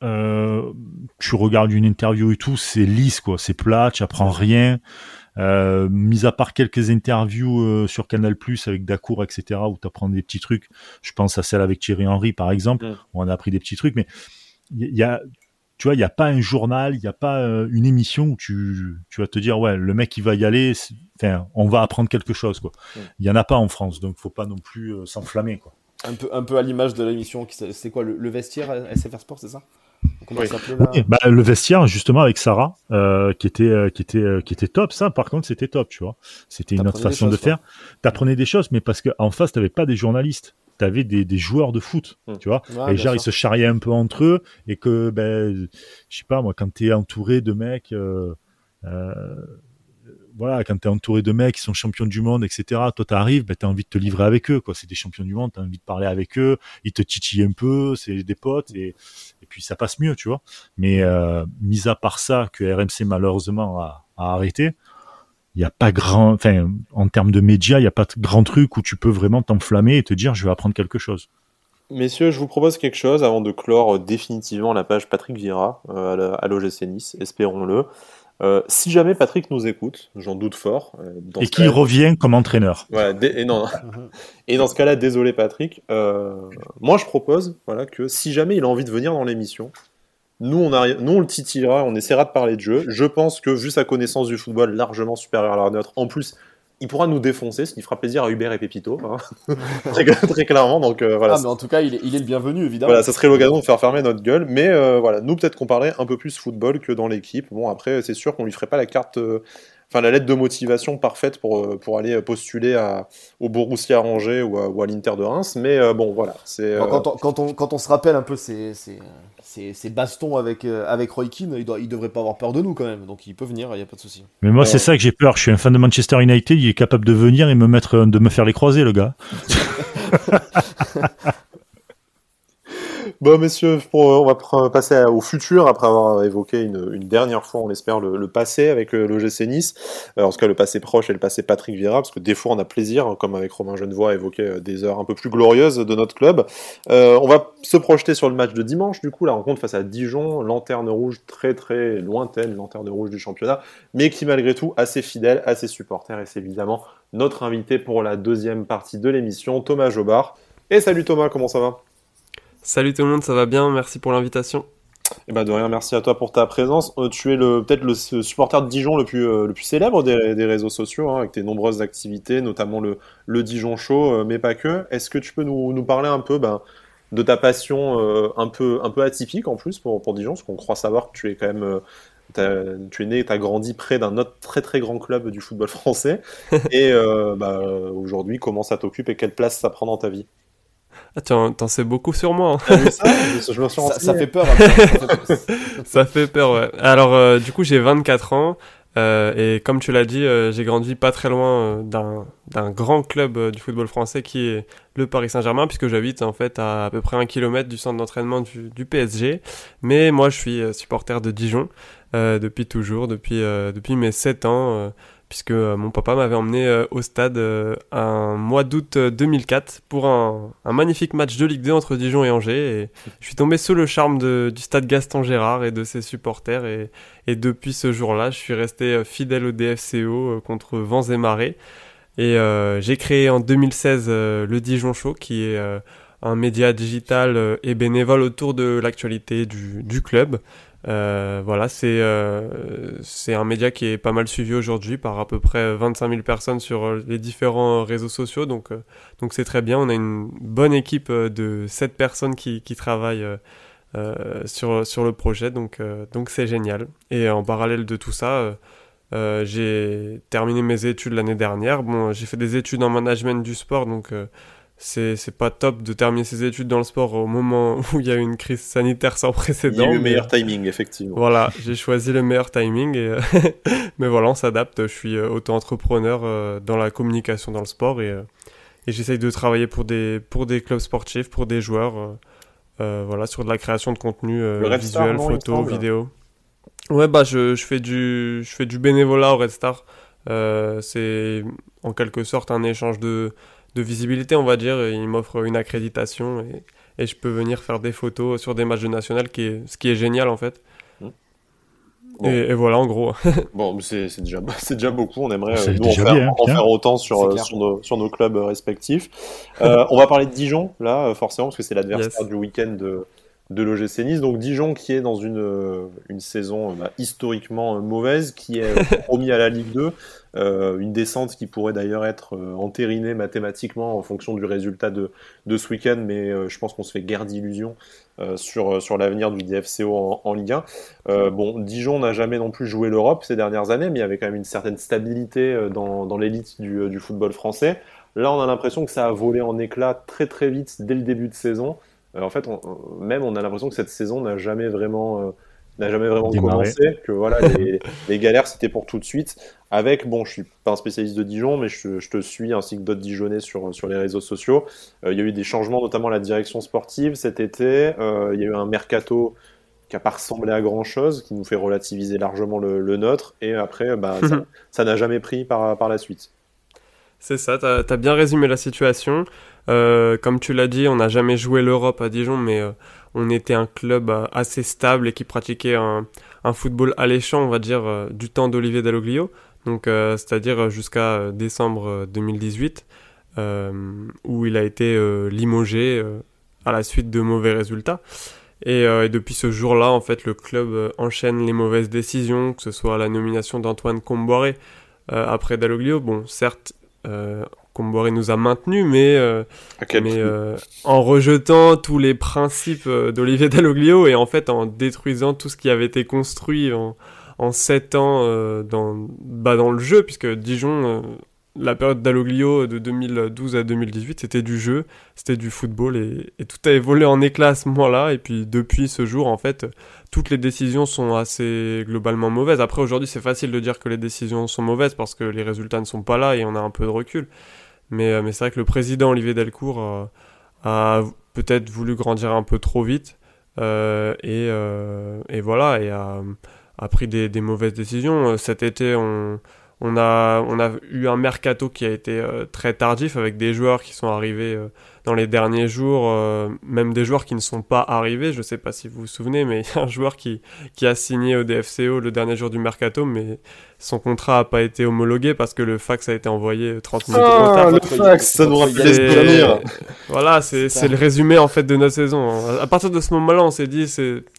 euh, tu regardes une interview et tout, c'est lisse, quoi. C'est plat, tu apprends rien. Euh, mis à part quelques interviews euh, sur Canal Plus avec Dacour, etc., où tu apprends des petits trucs. Je pense à celle avec Thierry Henry, par exemple, où on a appris des petits trucs. Mais il y, a, tu vois, il n'y a pas un journal, il n'y a pas une émission où tu, tu vas te dire, ouais, le mec, il va y aller. Enfin, on va apprendre quelque chose, quoi. Il y en a pas en France, donc faut pas non plus s'enflammer, quoi. Un peu, un peu à l'image de l'émission, c'est quoi le, vestiaire SFR Sport, c'est ça bah, le vestiaire justement avec Sarah euh, qui était euh, qui était euh, qui était top. Ça par contre c'était top tu vois. C'était une autre façon de faire. T'apprenais des choses mais parce qu'en face t'avais pas des journalistes. T'avais des, des joueurs de foot hmm. tu vois. Et genre ils se charriaient un peu entre eux et que ben je sais pas moi quand t'es entouré de mecs euh, voilà, quand tu es entouré de mecs qui sont champions du monde, etc., toi, tu arrives, ben, tu as envie de te livrer avec eux. quoi. C'est des champions du monde, tu as envie de parler avec eux, ils te titillent un peu, c'est des potes, et, puis ça passe mieux, tu vois. Mais euh, mis à part ça, que RMC malheureusement a, arrêté, il a pas grand, en termes de médias, il n'y a pas grand truc où tu peux vraiment t'enflammer et te dire, je vais apprendre quelque chose. Messieurs, je vous propose quelque chose avant de clore définitivement la page Patrick Vira euh, à l'OGC Nice, espérons-le. Euh, si jamais Patrick nous écoute, j'en doute fort. Euh, et qu'il revient comme entraîneur. et, non, et dans ce cas-là, désolé Patrick. Euh, moi, je propose voilà, que si jamais il a envie de venir dans l'émission, nous on, nous, on le titillera, on essaiera de parler de jeu. Je pense que, vu sa connaissance du football largement supérieure à la nôtre, en plus, il pourra nous défoncer, ce qui fera plaisir à Hubert et Pépito, hein. très, clairement. Donc euh, voilà. Ah, mais en tout cas, il est, il est, le bienvenu, évidemment. Voilà, ça serait l'occasion de faire fermer notre gueule, mais euh, voilà, nous peut-être qu'on parlait un peu plus football que dans l'équipe. Bon, après, c'est sûr qu'on lui ferait pas la carte. Euh, enfin la lettre de motivation parfaite pour, pour aller postuler à, au Borussia Angers ou à, ou à l'Inter de Reims. Mais bon, voilà. c'est quand, on, quand, on, quand, on, se rappelle un peu ces, ces, ces, bastons avec, euh, avec Roy Keane, il, doit, il devrait pas avoir peur de nous quand même. Donc il peut venir, il n'y a pas de souci. Mais moi, c'est ça que j'ai peur. Je suis un fan de Manchester United. Il est capable de venir et me mettre, de me faire les croiser, le gars. Bon, messieurs, on va passer au futur après avoir évoqué une, dernière fois, on espère, le, passé avec euh, l'OGC Nice. Euh, en tout cas, le passé proche et le passé Patrick Vieira, parce que des fois, on a plaisir, hein, comme avec Romain Genevois, à évoquer euh, des heures un peu plus glorieuses de notre club. on va se projeter sur le match de dimanche, du coup, la rencontre face à Dijon, lanterne rouge très très lointaine, lanterne rouge du championnat, mais qui malgré tout assez fidèle, assez supporter, et c'est évidemment notre invité pour la deuxième partie de l'émission, Thomas Jobard. Et salut Thomas, comment ça va? Salut tout le monde, ça va bien, merci pour l'invitation. Eh ben de rien, merci à toi pour ta présence. Euh, tu es peut-être le supporter de Dijon le plus le plus célèbre des, des réseaux sociaux, hein, avec tes nombreuses activités, notamment le, le Dijon Show, mais pas que. Est-ce que tu peux nous, nous parler un peu ben, de ta passion un peu un peu atypique en plus pour, pour Dijon, parce qu'on croit savoir que tu es quand même tu es né, tu as grandi près d'un autre très très grand club du football français. et euh, bah, aujourd'hui, comment ça t'occupe et quelle place ça prend dans ta vie? Ah, t'en sais beaucoup sur moi. Hein. ça, ça, fait peur. ça fait peur, ouais. Alors, euh, du coup, j'ai 24 ans. Euh, et comme tu l'as dit, euh, j'ai grandi pas très loin euh, d'un grand club du football français qui est le Paris Saint-Germain, puisque j'habite en fait à à peu près un kilomètre du centre d'entraînement du, du, PSG. Mais moi, je suis supporter de Dijon depuis toujours, depuis, depuis mes 7 ans puisque euh, mon papa m'avait emmené euh, au stade euh, un mois d'août 2004 pour un, magnifique match de Ligue 2 entre Dijon et Angers. Et je suis tombé sous le charme du stade Gaston Gérard et de ses supporters. Et, depuis ce jour-là, je suis resté fidèle au DFCO contre vents et marées. Et j'ai créé en 2016 le Dijon Show, qui est un média digital et bénévole autour de l'actualité du, du club. Euh, voilà, c'est euh, c'est un média qui est pas mal suivi aujourd'hui par à peu près 25 000 personnes sur les différents réseaux sociaux, donc euh, c'est très bien. On a une bonne équipe de 7 personnes qui, qui travaillent sur sur le projet, donc donc c'est génial. Et en parallèle de tout ça. j'ai terminé mes études l'année dernière. Bon, j'ai fait des études en management du sport, donc c'est pas top de terminer ses études dans le sport au moment où il y a une crise sanitaire sans précédent. Il y a eu le meilleur timing, effectivement. Voilà, j'ai choisi le meilleur timing. Et mais voilà, on s'adapte. Je suis euh, auto-entrepreneur euh, dans la communication dans le sport et, euh, et j'essaye de travailler pour des, pour des clubs sportifs, pour des joueurs, voilà, sur de la création de contenu visuel, photo, vidéo. Ouais, bah je, je, fais du, je fais du bénévolat au Red Star. c'est en quelque sorte un échange de de visibilité, on va dire. Il m'offre une accréditation et, et, je peux venir faire des photos sur des matchs de national, qui est, ce qui est génial en fait. Mmh. Et, voilà, en gros. bon, c'est déjà, déjà beaucoup. On aimerait euh, nous, en, faire, en faire, autant sur, euh, sur, nos, sur, nos, clubs respectifs. Euh, on va parler de Dijon, là, forcément, parce que c'est l'adversaire du week-end de, de l'OGC Nice. Donc Dijon qui est dans une, une saison bah, historiquement mauvaise, qui est promis à la Ligue 2. Euh, une descente qui pourrait d'ailleurs être euh, entérinée mathématiquement en fonction du résultat de, de ce week-end, mais euh, je pense qu'on se fait guère d'illusions sur, sur l'avenir du DFCO en, en Ligue 1. bon, Dijon n'a jamais non plus joué l'Europe ces dernières années, mais il y avait quand même une certaine stabilité dans, dans l'élite du, du, football français. Là, on a l'impression que ça a volé en éclats très très vite dès le début de saison. en fait, même on a l'impression que cette saison n'a jamais vraiment n'a jamais vraiment commencé, que voilà, les, les galères c'était pour tout de suite. Avec, bon, je suis pas un spécialiste de Dijon, mais je, je te suis ainsi que d'autres Dijonnais sur, sur les réseaux sociaux. Euh, il y a eu des changements, notamment à la direction sportive cet été. Euh, il y a eu un mercato qui a pas ressemblé à grand chose, qui nous fait relativiser largement le, le nôtre. Et après, bah, ça n'a jamais pris par, par la suite. C'est ça, tu as, bien résumé la situation. Euh, comme tu l'as dit, on n'a jamais joué l'Europe à Dijon, mais euh, on était un club euh, assez stable et qui pratiquait un, un football alléchant, on va dire, du temps d'Olivier Dalloglio, donc c'est-à-dire jusqu'à décembre 2018, où il a été limogé à la suite de mauvais résultats. Et, et, depuis ce jour-là, en fait, le club enchaîne les mauvaises décisions, que ce soit la nomination d'Antoine Comboiré après Dalloglio. Bon, certes, euh, Comboiré nous a maintenus, mais, euh, mais euh, en rejetant tous les principes euh, d'Olivier Dalloglio et en fait en détruisant tout ce qui avait été construit en, en 7 ans dans, bah, dans le jeu, puisque Dijon la période d'Aloglio de 2012 à 2018, c'était du jeu, c'était du football et, tout a évolué en éclat à ce moment-là. Et puis depuis ce jour, en fait, toutes les décisions sont assez globalement mauvaises. Après, aujourd'hui, c'est facile de dire que les décisions sont mauvaises parce que les résultats ne sont pas là et on a un peu de recul. Mais, euh, mais c'est vrai que le président Olivier Delcourt euh, a peut-être voulu grandir un peu trop vite euh, et, et, voilà, et a, a pris des, des mauvaises décisions. Cet été, on on a, on a eu un mercato qui a été euh, très tardif avec des joueurs qui sont arrivés euh, dans les derniers jours, même des joueurs qui ne sont pas arrivés. Je ne sais pas si vous vous souvenez, mais il y a un joueur qui, qui a signé au DFCO le dernier jour du mercato, mais son contrat n'a pas été homologué parce que le fax a été envoyé 30 minutes trop tard. Le fax, ça nous rappelle Voilà, c'est le résumé en fait de notre saison. À partir de ce moment-là, on s'est dit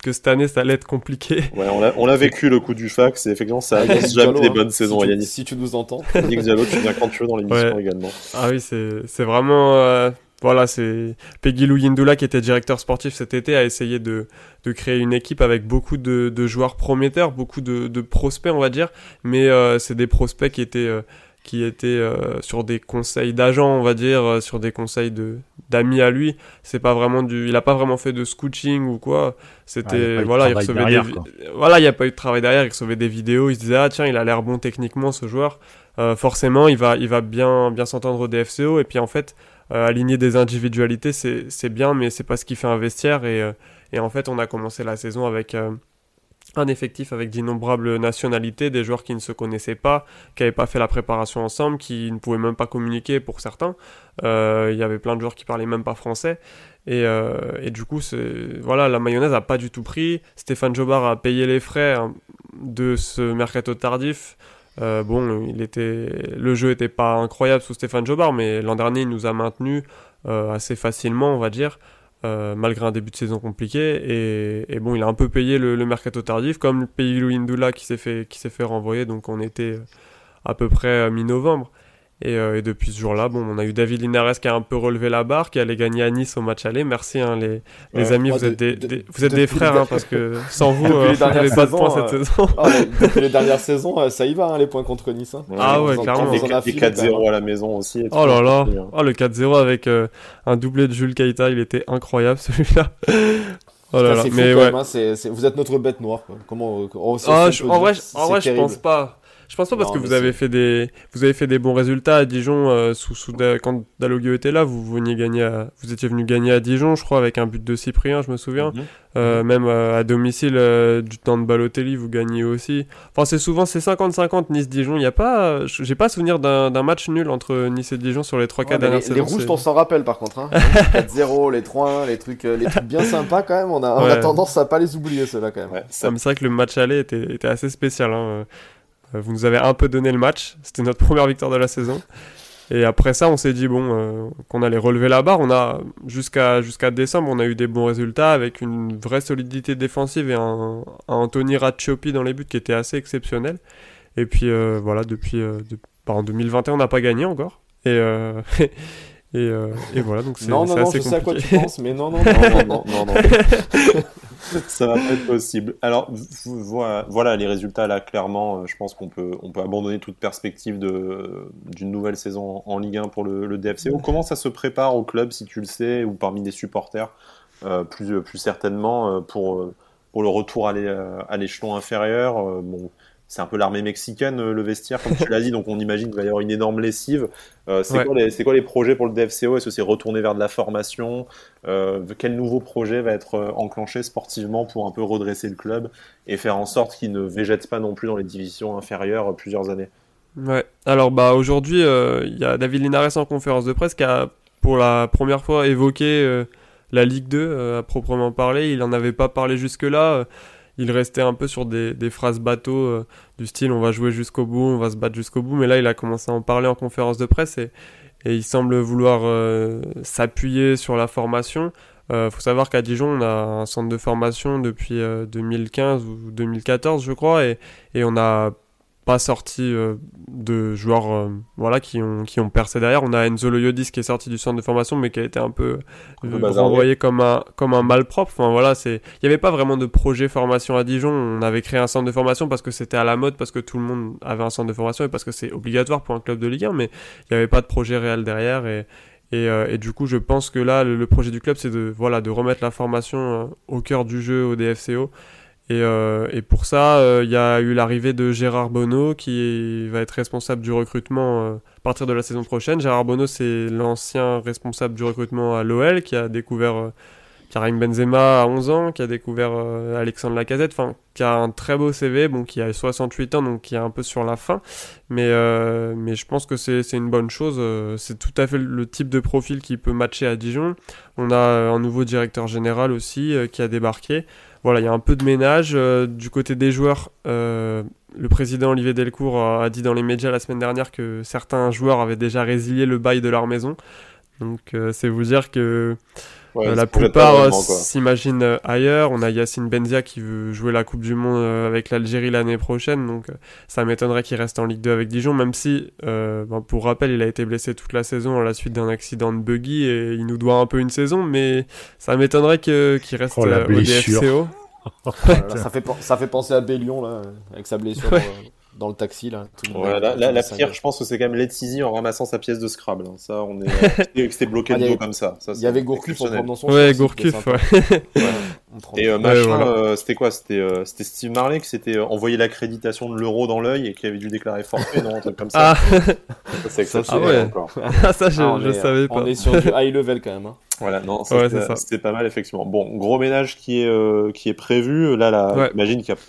que cette année, ça allait être compliqué. Ouais, on a, vécu le coup du fax et effectivement, ça a jamais des bonnes saisons. Si tu, si tu nous entends. Yannick Diallo, tu viens quand tu veux dans l'émission également. Ah oui, c'est vraiment. Euh, voilà, c'est Peggy Lou Yindula qui était directeur sportif cet été a essayé de, de créer une équipe avec beaucoup de, de joueurs prometteurs, beaucoup de, de, prospects on va dire, mais euh, c'est des prospects qui étaient euh, qui étaient euh, sur des conseils d'agents on va dire, sur des conseils de d'amis à lui. C'est pas vraiment du, il a pas vraiment fait de scouting ou quoi. C'était voilà, il recevait des, voilà, il y a pas eu de travail derrière, il recevait des vidéos, il se disait ah tiens il a l'air bon techniquement ce joueur, forcément il va il va bien bien s'entendre au DFCO et puis en fait euh, aligner des individualités, c'est bien, mais c'est pas ce qui fait un vestiaire. Et, euh, et, en fait, on a commencé la saison avec euh, un effectif avec d'innombrables nationalités, des joueurs qui ne se connaissaient pas, qui n'avaient pas fait la préparation ensemble, qui ne pouvaient même pas communiquer pour certains. Il y avait plein de joueurs qui parlaient même pas français. Et, du coup, voilà, la mayonnaise a pas du tout pris. Stéphane Jobard a payé les frais hein, de ce mercato tardif. Euh, bon, il était, le jeu n'était pas incroyable sous Stéphane Jobard, mais l'an dernier, il nous a maintenu euh, assez facilement, on va dire, euh, malgré un début de saison compliqué. Et, bon, il a un peu payé le, mercato tardif, comme le pays Louindula qui s'est fait, qui s'est fait renvoyer, donc on était à peu près mi-novembre. Euh, et, depuis ce jour-là, bon, on a eu David Linares qui a un peu relevé la barre, qui allait gagner à Nice au match aller. Merci hein, les, les amis, vous, êtes des, vous êtes des frères, hein, parce que sans vous, euh, on n'avait pas de points cette euh, saison. Ah, depuis les dernières saisons, ça y va, hein, les points contre Nice. Hein. ah ouais, clairement. Les, 4-0 à la maison aussi. Oh là là, oh, le 4-0 avec un doublé de Jules Keita, il était incroyable celui-là. Oh là là, mais ouais. Même, vous êtes notre bête noire. Comment, ah, en vrai, en vrai je pense pas. Je pense pas parce que vous avez fait des vous avez fait des bons résultats à Dijon euh, sous, sous quand Dalloglio était là, vous veniez gagner à, vous étiez venu gagner à Dijon, je crois avec un but de Cyprien, je me souviens. Mhm. Euh, même euh, à domicile du temps de Balotelli, vous gagnez aussi. Enfin, c'est souvent c'est 50-50 Nice-Dijon, il y a pas j'ai pas souvenir d'un match nul entre Nice et Dijon sur les 3 4 dernières saisons. Les rouges, on s'en rappelle par contre hein. 4-0, les 3-1, les trucs les trucs bien sympas quand même, on a, on a tendance à pas les oublier ceux-là quand même. Ouais, c'est vrai que le match aller était, était assez spécial hein. Euh, vous nous avez un peu donné le match. C'était notre première victoire de la saison. Et après ça, on s'est dit bon euh, qu'on allait relever la barre. On a jusqu'à jusqu'à décembre, on a eu des bons résultats avec une vraie solidité défensive et un, Anthony Ratchiopi dans les buts qui était assez exceptionnel. Et puis euh, voilà, depuis en 2021, on n'a pas gagné encore. Et et, et, voilà, donc c'est Non, non, non, je sais à quoi tu penses, mais non, non, non, non, non, non. ça va pas être possible. Alors voilà, les résultats là clairement, euh, je pense qu'on peut on peut abandonner toute perspective de d'une nouvelle saison en Ligue 1 pour le, le, DFCO. Comment ça se prépare au club si tu le sais ou parmi les supporters euh, plus plus certainement euh, pour pour le retour à l'échelon inférieur. bon, c'est un peu l'armée mexicaine, euh, le vestiaire, comme tu l'as dit, donc on imagine qu'il va y avoir une énorme lessive. Euh, c'est quoi, les projets pour le DFCO Est-ce que c'est retourner vers de la formation? Euh, Quel nouveau projet va être enclenché sportivement pour un peu redresser le club et faire en sorte qu'il ne végète pas non plus dans les divisions inférieures plusieurs années? Ouais, alors bah, aujourd'hui, il y a David Linares en conférence de presse qui a pour la première fois évoqué la Ligue 2 à proprement parler. Il n'en avait pas parlé jusque-là il restait un peu sur des, phrases bateau euh, du style on va jouer jusqu'au bout, on va se battre jusqu'au bout. Mais là, il a commencé à en parler en conférence de presse et, il semble vouloir euh, s'appuyer sur la formation. Il euh, faut savoir qu'à Dijon, on a un centre de formation depuis 2015 ou 2014, je crois, et, et on a pas sorti euh, de joueurs euh, voilà qui ont qui ont percé derrière. On a Enzo Loyodis qui est sorti du centre de formation mais qui a été un peu euh, renvoyé comme un comme un malpropre. Enfin voilà c'est il y avait pas vraiment de projet formation à Dijon. On avait créé un centre de formation parce que c'était à la mode parce que tout le monde avait un centre de formation et parce que c'est obligatoire pour un club de Ligue 1 mais il n'y avait pas de projet réel derrière et et, et, du coup, je pense que là, le, projet du club, c'est de voilà de remettre la formation au cœur du jeu au DFCO et, euh, et, pour ça, euh, il y a eu l'arrivée de Gérard Bonneau qui va être responsable du recrutement euh, à partir de la saison prochaine. Gérard Bonneau, c'est l'ancien responsable du recrutement à l'OL qui a découvert Karim Benzema à 11 ans, qui a découvert Alexandre Lacazette, enfin, qui a un très beau CV, bon, qui a 68 ans, donc qui est un peu sur la fin. Mais, mais je pense que c'est une bonne chose. c'est tout à fait le type de profil qui peut matcher à Dijon. On a un nouveau directeur général aussi qui a débarqué. Voilà, il y a un peu de ménage. du côté des joueurs, le président Olivier Delcourt a dit dans les médias la semaine dernière que certains joueurs avaient déjà résilié le bail de leur maison. Donc euh, c'est vous dire que euh, la plupart s'imaginent ailleurs. On a Yacine Benzia qui veut jouer la Coupe du Monde euh, avec l'Algérie l'année prochaine, donc ça m'étonnerait qu'il reste en Ligue 2 avec Dijon, même si, ben, pour rappel, il a été blessé toute la saison à la suite d'un accident de buggy et il nous doit un peu une saison, mais ça m'étonnerait qu'il reste oh, au DFCO. ça, fait, ça fait penser à Bélion, là, avec sa blessure dans, le taxi. Là, la, pire, je pense que c'est quand même Letizy en ramassant sa pièce de Scrabble. Hein. Ça, on est. C'était bloqué ah, le dos comme ça. il y avait Gourcuff en dans son Ouais, Gourcuff, ouais. Et euh, machin, euh, c'était quoi? Euh, C'était Steve Marley qui s'était envoyé l'accréditation de l'euro dans l'œil et qui avait dû déclarer forfait, non Un truc comme ça. Ah, ça, c'est ah ouais. encore. ah, ça, je, ah, je savais pas. On est sur du high level quand même. Hein. Voilà, non, c'était pas mal effectivement. Bon, gros ménage qui est euh, qui est prévu. Là, là, imagine qu'il y a.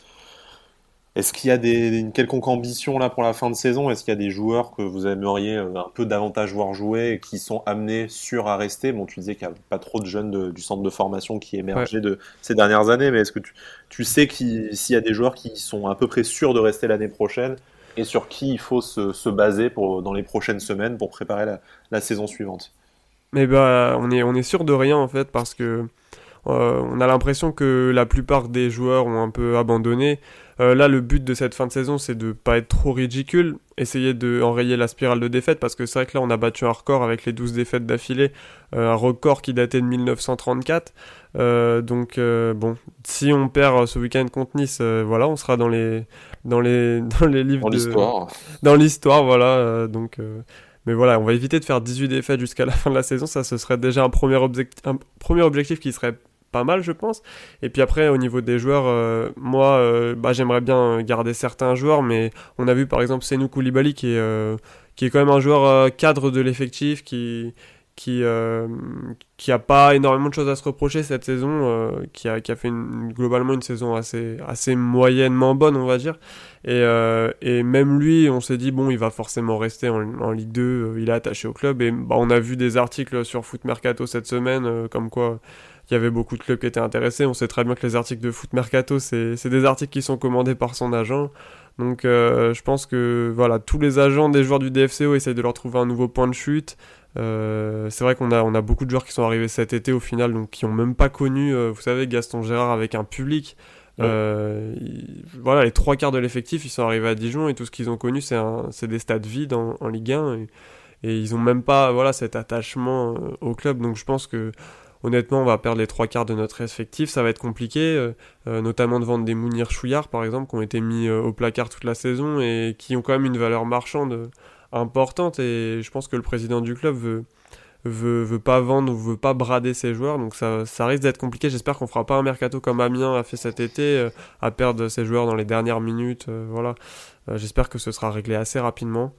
Est-ce qu'il y a des, une quelconque ambition là pour la fin de saison? Est-ce qu'il y a des joueurs que vous aimeriez euh, un peu davantage voir jouer et qui sont amenés sur à rester? Bon, tu disais qu'il n'y a pas trop de jeunes du centre de formation qui émergeaient de ces dernières années, mais est-ce que tu, tu sais s'il y a des joueurs qui sont à peu près sûrs de rester l'année prochaine et sur qui il faut se, se, baser pour, dans les prochaines semaines pour préparer la, la saison suivante? Mais bah, on est, on est sûr de rien en fait parce que euh, on a l'impression que la plupart des joueurs ont un peu abandonné. Euh, là, le but de cette fin de saison, c'est de pas être trop ridicule, essayer de enrayer la spirale de défaites, parce que c'est vrai que là, on a battu un record avec les 12 défaites d'affilée, euh, un record qui datait de 1934. donc, bon, si on perd ce week-end contre Nice, voilà, on sera dans les, dans les, dans les livres dans l'histoire. Dans l'histoire, voilà. donc, mais voilà, on va éviter de faire 18 défaites jusqu'à la fin de la saison. Ça, ce serait déjà un premier, objectif, un premier objectif qui serait mal, je pense. Et puis après, au niveau des joueurs, euh, moi, euh, bah, j'aimerais bien garder certains joueurs, mais on a vu par exemple Senou Koulibaly qui est, euh, qui est quand même un joueur cadre de l'effectif, qui, qui euh, qui a pas énormément de choses à se reprocher cette saison, euh, qui, a, qui a fait globalement une saison assez assez moyennement bonne on va dire. Et, euh, et même lui, on s'est dit bon, il va forcément rester en, Ligue 2, il est attaché au club. Et bah, on a vu des articles sur Foot Mercato cette semaine, comme quoi il y avait beaucoup de clubs qui étaient intéressés. On sait très bien que les articles de Foot Mercato, c'est des articles qui sont commandés par son agent. Donc je pense que voilà, tous les agents des joueurs du DFCO essayent de leur trouver un nouveau point de chute. Euh, c'est vrai qu'on a, on a beaucoup de joueurs qui sont arrivés cet été au final, donc qui ont même pas connu, euh, vous savez, Gaston Gérard avec un public. Euh, voilà, les trois quarts de l'effectif, ils sont arrivés à Dijon et tout ce qu'ils ont connu, c'est des stades vides en, Ligue 1 et, ils ont même pas voilà cet attachement au club. Donc je pense que honnêtement, on va perdre les trois quarts de notre effectif. Ça va être compliqué, notamment de vendre des Mounir Chouillard, par exemple, qui ont été mis au placard toute la saison et qui ont quand même une valeur marchande importante et je pense que le président du club veut, veut, pas vendre ou veut pas brader ses joueurs donc ça, ça risque d'être compliqué j'espère qu'on fera pas un mercato comme Amiens a fait cet été euh, à perdre ses joueurs dans les dernières minutes euh, voilà euh, j'espère que ce sera réglé assez rapidement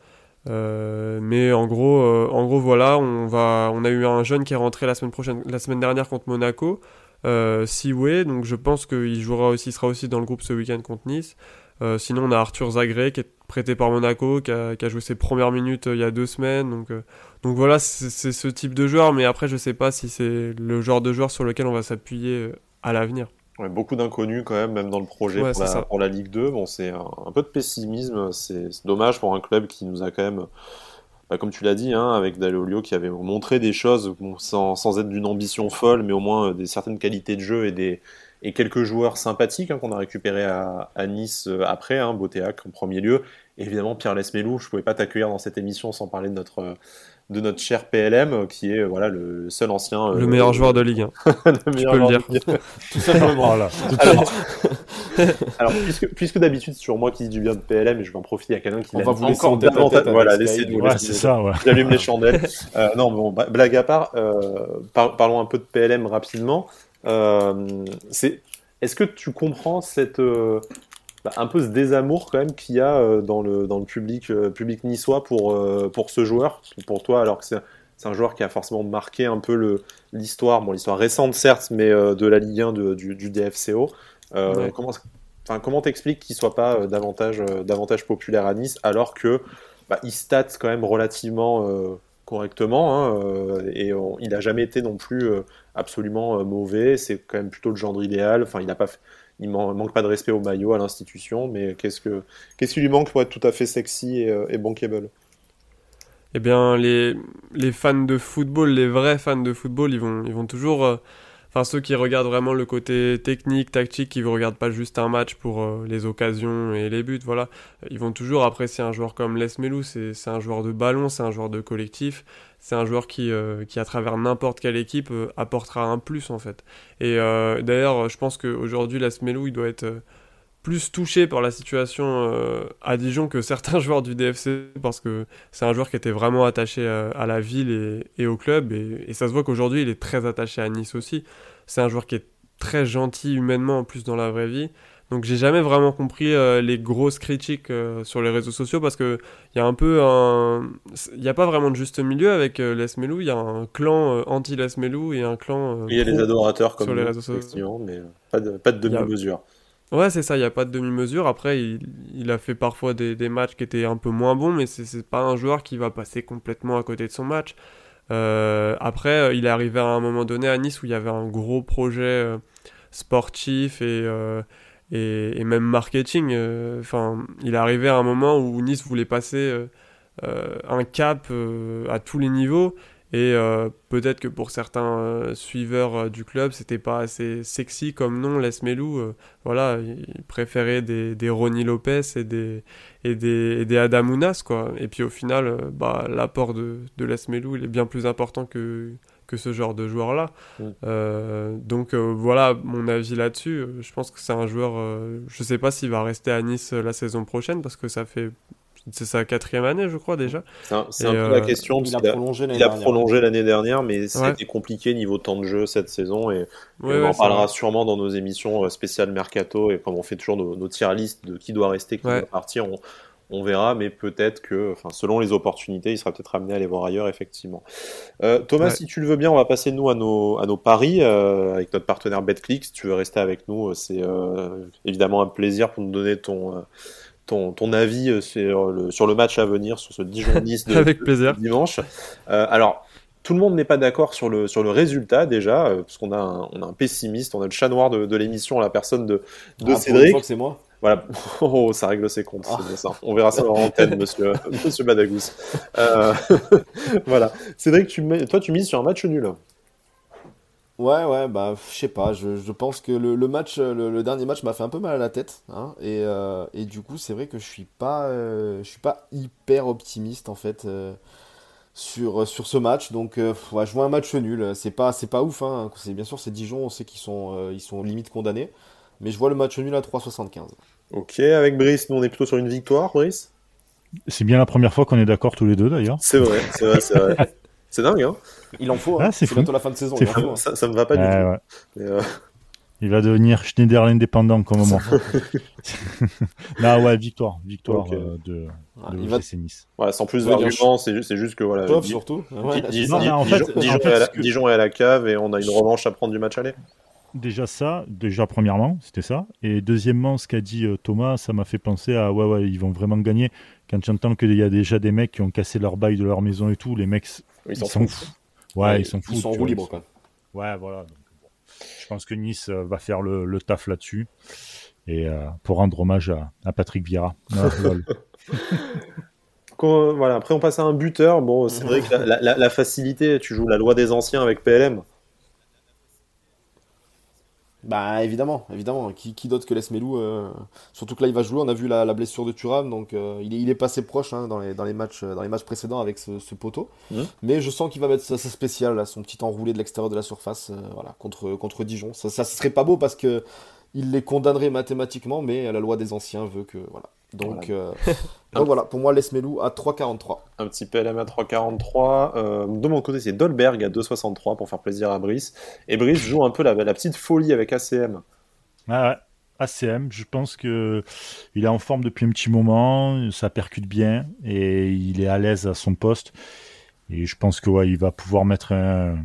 mais en gros gros voilà on a eu un jeune qui est rentré la semaine dernière contre Monaco euh, Siwe, donc je pense qu'il jouera aussi, sera aussi dans le groupe ce week-end contre Nice. Euh, sinon, on a Arthur Zagré qui est prêté par Monaco, qui a, joué ses premières minutes euh, il y a deux semaines. Donc, euh, donc voilà, c'est ce type de joueur, mais après, je sais pas si c'est le genre de joueur sur lequel on va s'appuyer à l'avenir. Beaucoup d'inconnus quand même, même dans le projet pour, la, Ligue 2. Bon, c'est un, peu de pessimisme. C'est dommage pour un club qui nous a quand même, bah, comme tu l'as dit, hein, avec Dalolio qui avait montré des choses sans, sans, être d'une ambition folle, mais au moins des certaines qualités de jeu et des, et quelques joueurs sympathiques hein, qu'on a récupérés à, à Nice euh, après, hein, Botéac en premier lieu. évidemment, Pierre Lesmelou, je ne pouvais pas t'accueillir dans cette émission sans parler de notre, euh, de notre cher PLM, euh, qui est voilà, le seul ancien. Le meilleur joueur de Ligue 1. le meilleur joueur le dire. Tout simplement. alors, puisque, puisque d'habitude, c'est toujours moi qui dis du bien de PLM, et je vais en profiter à quelqu'un qui l'a encore davantage. Voilà, laissez-nous. Ouais, c'est ça, ouais. J'allume les chandelles. non, bon, blague à part, parlons un peu de PLM rapidement. Euh, c'est, est-ce que tu comprends cette euh, bah, un peu ce désamour quand même qu'il y a euh, dans le dans le public public niçois pour pour ce joueur pour toi alors que c'est c'est un joueur qui a forcément marqué un peu l'histoire, bon, l'histoire récente certes, mais de la Ligue 1 du, du, DFCO. Comment, enfin, comment t'expliques qu'il soit pas davantage, davantage populaire à Nice alors que bah, il stat quand même relativement correctement hein, et il n'a jamais été non plus absolument mauvais. C'est quand même plutôt le genre idéal. Enfin, il n'a pas fait il manque pas de respect au maillot, à l'institution, mais qu'est-ce, que, qu'est-ce qui lui manque pour être tout à fait sexy et, euh, et bankable? Eh bien, les, les fans de football, les vrais fans de football, ils vont, ils vont toujours euh, enfin ceux qui regardent vraiment le côté technique, tactique, qui ne regardent pas juste un match pour euh, les occasions et les buts, voilà, ils vont toujours apprécier un joueur comme Les Melou, c'est un joueur de ballon, c'est un joueur de collectif, c'est un joueur qui, euh, qui à travers n'importe quelle équipe euh, apportera un plus en fait. Et d'ailleurs, je pense qu'aujourd'hui Les Melou, il doit être plus touché par la situation euh, à Dijon que certains joueurs du DFC parce que c'est un joueur qui était vraiment attaché euh, à, la ville et, au club et, ça se voit qu'aujourd'hui il est très attaché à Nice aussi. C'est un joueur qui est très gentil humainement en plus dans la vraie vie. Donc j'ai jamais vraiment compris euh, les grosses critiques sur les réseaux sociaux parce que il y a un peu un il n'y a pas vraiment de juste milieu avec Les Melou, il y a un clan anti Les Melou et un clan Il y a les adorateurs comme sur les réseaux sociaux mais pas de, pas de demi-mesure. Ouais, c'est ça, il n'y a pas de demi-mesure. Après, il, a fait parfois des, matchs qui étaient un peu moins bons, mais c'est pas un joueur qui va passer complètement à côté de son match. Euh, après, euh, il est arrivé à un moment donné à Nice où il y avait un gros projet euh, sportif et, même marketing. Il est à un moment où Nice voulait passer un cap à tous les niveaux et euh, peut-être que pour certains euh, suiveurs euh, du club, c'était pas assez sexy comme nom, Les Melou. voilà, ils préféraient des, des Ronnie Lopez et des, et des, et des Adamounas, quoi. Et puis au final, bah, l'apport de, de Les Melou, il est bien plus important que, que ce genre de joueur-là. Mm. donc voilà mon avis là-dessus. Je pense que c'est un joueur, je sais pas s'il va rester à Nice la saison prochaine parce que ça fait c'est sa quatrième année, je crois déjà. C'est un, peu la euh, question. Il a, prolongé l'année dernière. prolongé l'année dernière, mais c'était compliqué niveau temps de jeu cette saison. Et, on en parlera sûrement dans nos émissions euh, spéciales Mercato. Et comme on fait toujours nos, nos tier de qui doit rester, qui doit partir, on, on verra, mais peut-être que, enfin, selon les opportunités, il sera peut-être amené à aller voir ailleurs, effectivement. Euh, Thomas, si tu le veux bien, on va passer nous à nos, à nos paris avec notre partenaire BetClick. Si tu veux rester avec nous, c'est évidemment un plaisir pour nous donner ton ton, avis euh, sur le, sur le match à venir, sur ce Dijon-Nice de, Avec plaisir. dimanche. Euh, alors, tout le monde n'est pas d'accord sur le, sur le résultat déjà, euh, parce qu'on a, un, on a un pessimiste, on a le chat noir de, de l'émission, la personne de, de ah, Cédric. c'est moi. Voilà, oh, ça règle ses comptes, c'est ça. On verra ça en antenne, monsieur, monsieur Badagous. voilà. Cédric, tu, toi, tu mises sur un match nul. Ouais, ouais, bah, je sais pas, je, je, pense que le, le match, le, dernier match m'a fait un peu mal à la tête, hein, et, euh, et, du coup, c'est vrai que je suis pas, euh, je suis pas hyper optimiste en fait euh, sur, sur ce match, donc ouais, je vois un match nul, c'est pas, c'est pas ouf, hein, c'est bien sûr c'est Dijon, on sait qu'ils sont, ils sont limite condamnés, mais je vois le match nul à 3,75. Ok, avec Brice, nous on est plutôt sur une victoire, Brice? C'est bien la première fois qu'on est d'accord tous les deux d'ailleurs. C'est vrai, c'est vrai, c'est vrai. C'est dingue, hein Il en faut. Hein. Ah, c'est bientôt la fin de saison. Hein. ça, me va pas du tout. Euh, il va devenir Schneider indépendant comme moment. non, ouais, victoire, victoire euh, de, ah, de va... Nice. Voilà, sans plus d'arguments, c'est juste, juste que voilà. Top surtout. Dijon est à la cave et on a une revanche à prendre du match aller. Déjà ça, déjà premièrement, c'était ça. Et deuxièmement, ce qu'a dit euh, Thomas, ça m'a fait penser à ouais, ouais, ils vont vraiment gagner. Quand j'entends qu'il y a déjà des mecs qui ont cassé leur bail de leur maison et tout, les mecs, ils, s'en foutent. Ouais, ils s'en foutent. Ils sont en roue libre, quoi. Ouais, voilà. Je pense que Nice euh, va faire le, taf là-dessus. Et euh, pour rendre hommage à, Patrick Vieira. voilà, après on passe à un buteur. Bon, c'est vrai que la, facilité, tu joues la loi des anciens avec PLM. Bah évidemment, évidemment. Qui, qui d'autre que Les Melou euh, Surtout que là il va jouer. On a vu la, blessure de Thuram, donc euh, il, est, il est passé proche hein, dans, les, dans, les matchs, dans les matchs précédents avec ce, poteau. Mmh. Mais je sens qu'il va mettre ça, spécial, là, son petit enroulé de l'extérieur de la surface, euh, voilà, contre, contre Dijon. Ça, ça serait pas beau parce que il les condamnerait mathématiquement, mais la loi des anciens veut que voilà. Donc voilà, donc, voilà pour moi Melou à 3,43. Un petit PLM à 3,43. Euh, de mon côté, c'est Dolberg à 2,63 pour faire plaisir à Brice. Et Brice joue un peu la, la petite folie avec ACM. Ah ouais. ACM, je pense que il est en forme depuis un petit moment, ça percute bien et il est à l'aise à son poste. Et je pense que ouais, il va pouvoir mettre un,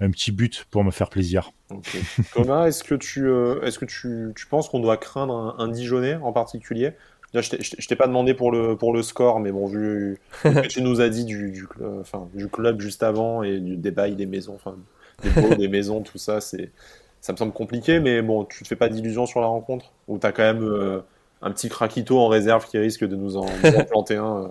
un petit but pour me faire plaisir. Thomas, est-ce que tu, euh, est-ce que tu, tu penses qu'on doit craindre un, un Dijonais en particulier? Je t'ai pas demandé pour le, pour le score, mais bon, vu ce que tu nous as dit du, du, enfin, du club juste avant et du débat des maisons, enfin, des beaux, des maisons, tout ça, c'est, ça me semble compliqué, mais bon, tu te fais pas d'illusions sur la rencontre? Ou tu as quand même euh, un petit craquito en réserve qui risque de nous en, planter un euh,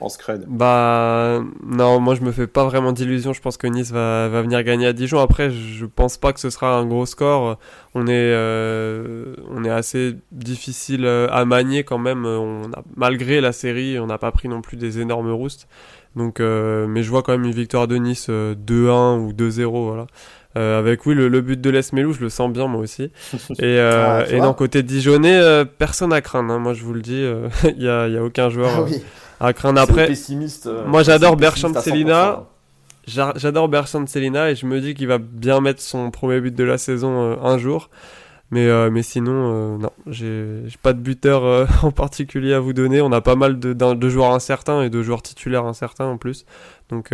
en scred Bah non, moi je me fais pas vraiment d'illusions. Je pense que Nice va, va, venir gagner à Dijon. Après, je pense pas que ce sera un gros score. On est, euh, on est assez difficile à manier quand même. On a, malgré la série, on n'a pas pris non plus des énormes roustes. Donc, mais je vois quand même une victoire de Nice 2-1 ou 2-0. Voilà. Euh, avec oui le, but de l'Esmelou, je le sens bien moi aussi. Et, euh, ah, et d'un côté Dijonais, euh, personne à craindre. Hein. Moi je vous le dis, il n'y a, y a, aucun joueur ah à craindre après. Pessimiste, moi j'adore Bertrand Selina. J'adore Bertrand Selina et je me dis qu'il va bien mettre son premier but de la saison un jour. Mais, mais sinon, non, j'ai pas de buteur en particulier à vous donner. On a pas mal de, de, joueurs incertains et de joueurs titulaires incertains en plus. Donc,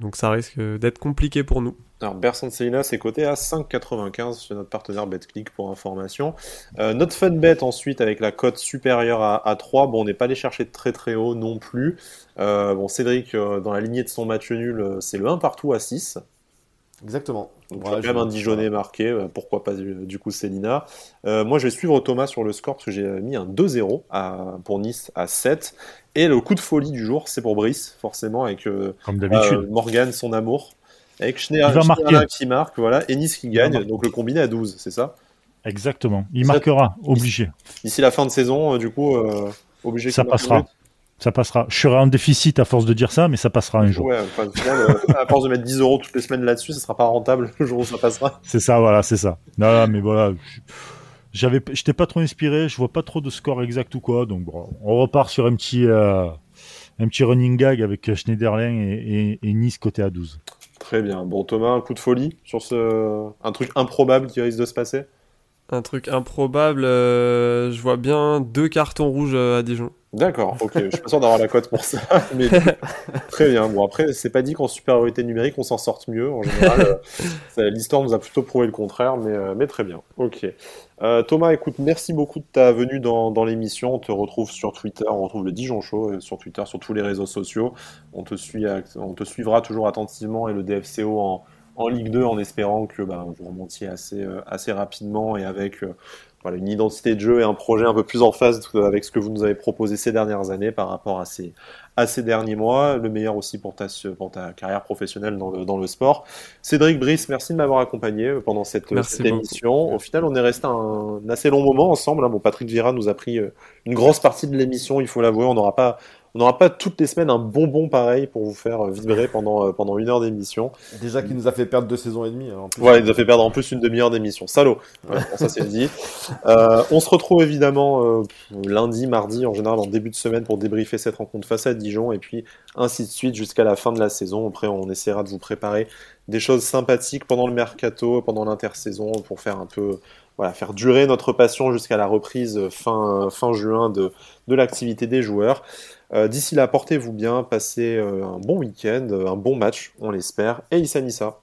donc ça risque d'être compliqué pour nous. Alors Bersan Selina, c'est coté à 5,95 chez notre partenaire BetClick pour information. Euh, notre fun bet ensuite avec la cote supérieure à, 3. Bon, on n'est pas allé chercher très très haut non plus. Euh, bon, Cédric, euh, dans la lignée de son match nul, c'est le 1 partout à 6. Exactement. Donc, même un Dijonais marqué, pourquoi pas du, coup Selina. moi, je vais suivre Thomas sur le score parce que j'ai mis un 2-0 pour Nice à 7. Et le coup de folie du jour, c'est pour Brice, forcément, avec Morgan, son amour. Avec Schneider, qui marque, voilà, et Nice qui gagne, donc le combiné à 12, c'est ça Exactement, il marquera, obligé. D'ici la fin de saison, euh, du coup, euh, obligé. Ça passera. Ça passera. Je serai en déficit à force de dire ça, mais ça passera un jour. Ouais, enfin, euh, à force de mettre 10 euros toutes les semaines là-dessus, ça sera pas rentable le jour où ça passera. C'est ça, voilà, c'est ça. Non, mais voilà. J'avais, j'étais pas trop inspiré, je vois pas trop de score exact ou quoi, donc bon, on repart sur un petit, un petit running gag avec Schneiderlin et, et, et Nice côté à 12. Très bien. Bon, Thomas, un coup de folie sur ce. Un truc improbable qui risque de se passer? Un truc improbable, euh, je vois bien deux cartons rouges euh, à Dijon. D'accord, ok, je suis pas sûr d'avoir la cote pour ça, mais très bien. Bon, après, c'est pas dit qu'en supériorité numérique, on s'en sorte mieux. En général, euh, l'histoire nous a plutôt prouvé le contraire, mais, euh, mais très bien. Ok. Euh, Thomas, écoute, merci beaucoup de ta venue dans, l'émission. On te retrouve sur Twitter, on retrouve le Dijon Show sur Twitter, sur tous les réseaux sociaux. On te, suit, on te suivra toujours attentivement et le DFCO en, en Ligue 2 en espérant que bah, vous remontiez assez, assez rapidement et avec une identité de jeu et un projet un peu plus en phase avec ce que vous nous avez proposé ces dernières années par rapport à ces, à ces derniers mois. Le meilleur aussi pour ta, pour ta carrière professionnelle dans le, dans le sport. Cédric Brice, merci de m'avoir accompagné pendant cette, émission. Au final, on est resté un, assez long moment ensemble. Hein. Bon, Patrick Vira nous a pris euh, une grosse partie de l'émission, il faut l'avouer. On n'aura pas on n'aura pas toutes les semaines un bonbon pareil pour vous faire vibrer pendant, euh, pendant une heure d'émission. Déjà qu'il nous a fait perdre deux saisons et demie. Hein, ouais, il nous a fait perdre en plus une demi-heure d'émission. Salaud. ça c'est dit. Euh, on se retrouve évidemment euh, lundi, mardi, en général en début de semaine pour débriefer cette rencontre face à Dijon et puis ainsi de suite jusqu'à la fin de la saison. Après, on essaiera de vous préparer des choses sympathiques pendant le mercato, pendant l'intersaison pour faire un peu voilà, faire durer notre passion jusqu'à la reprise fin, fin juin de, de l'activité des joueurs. Euh, d'ici là, portez-vous bien, passez euh, un bon week-end, un bon match, on l'espère, et Issa Nissa.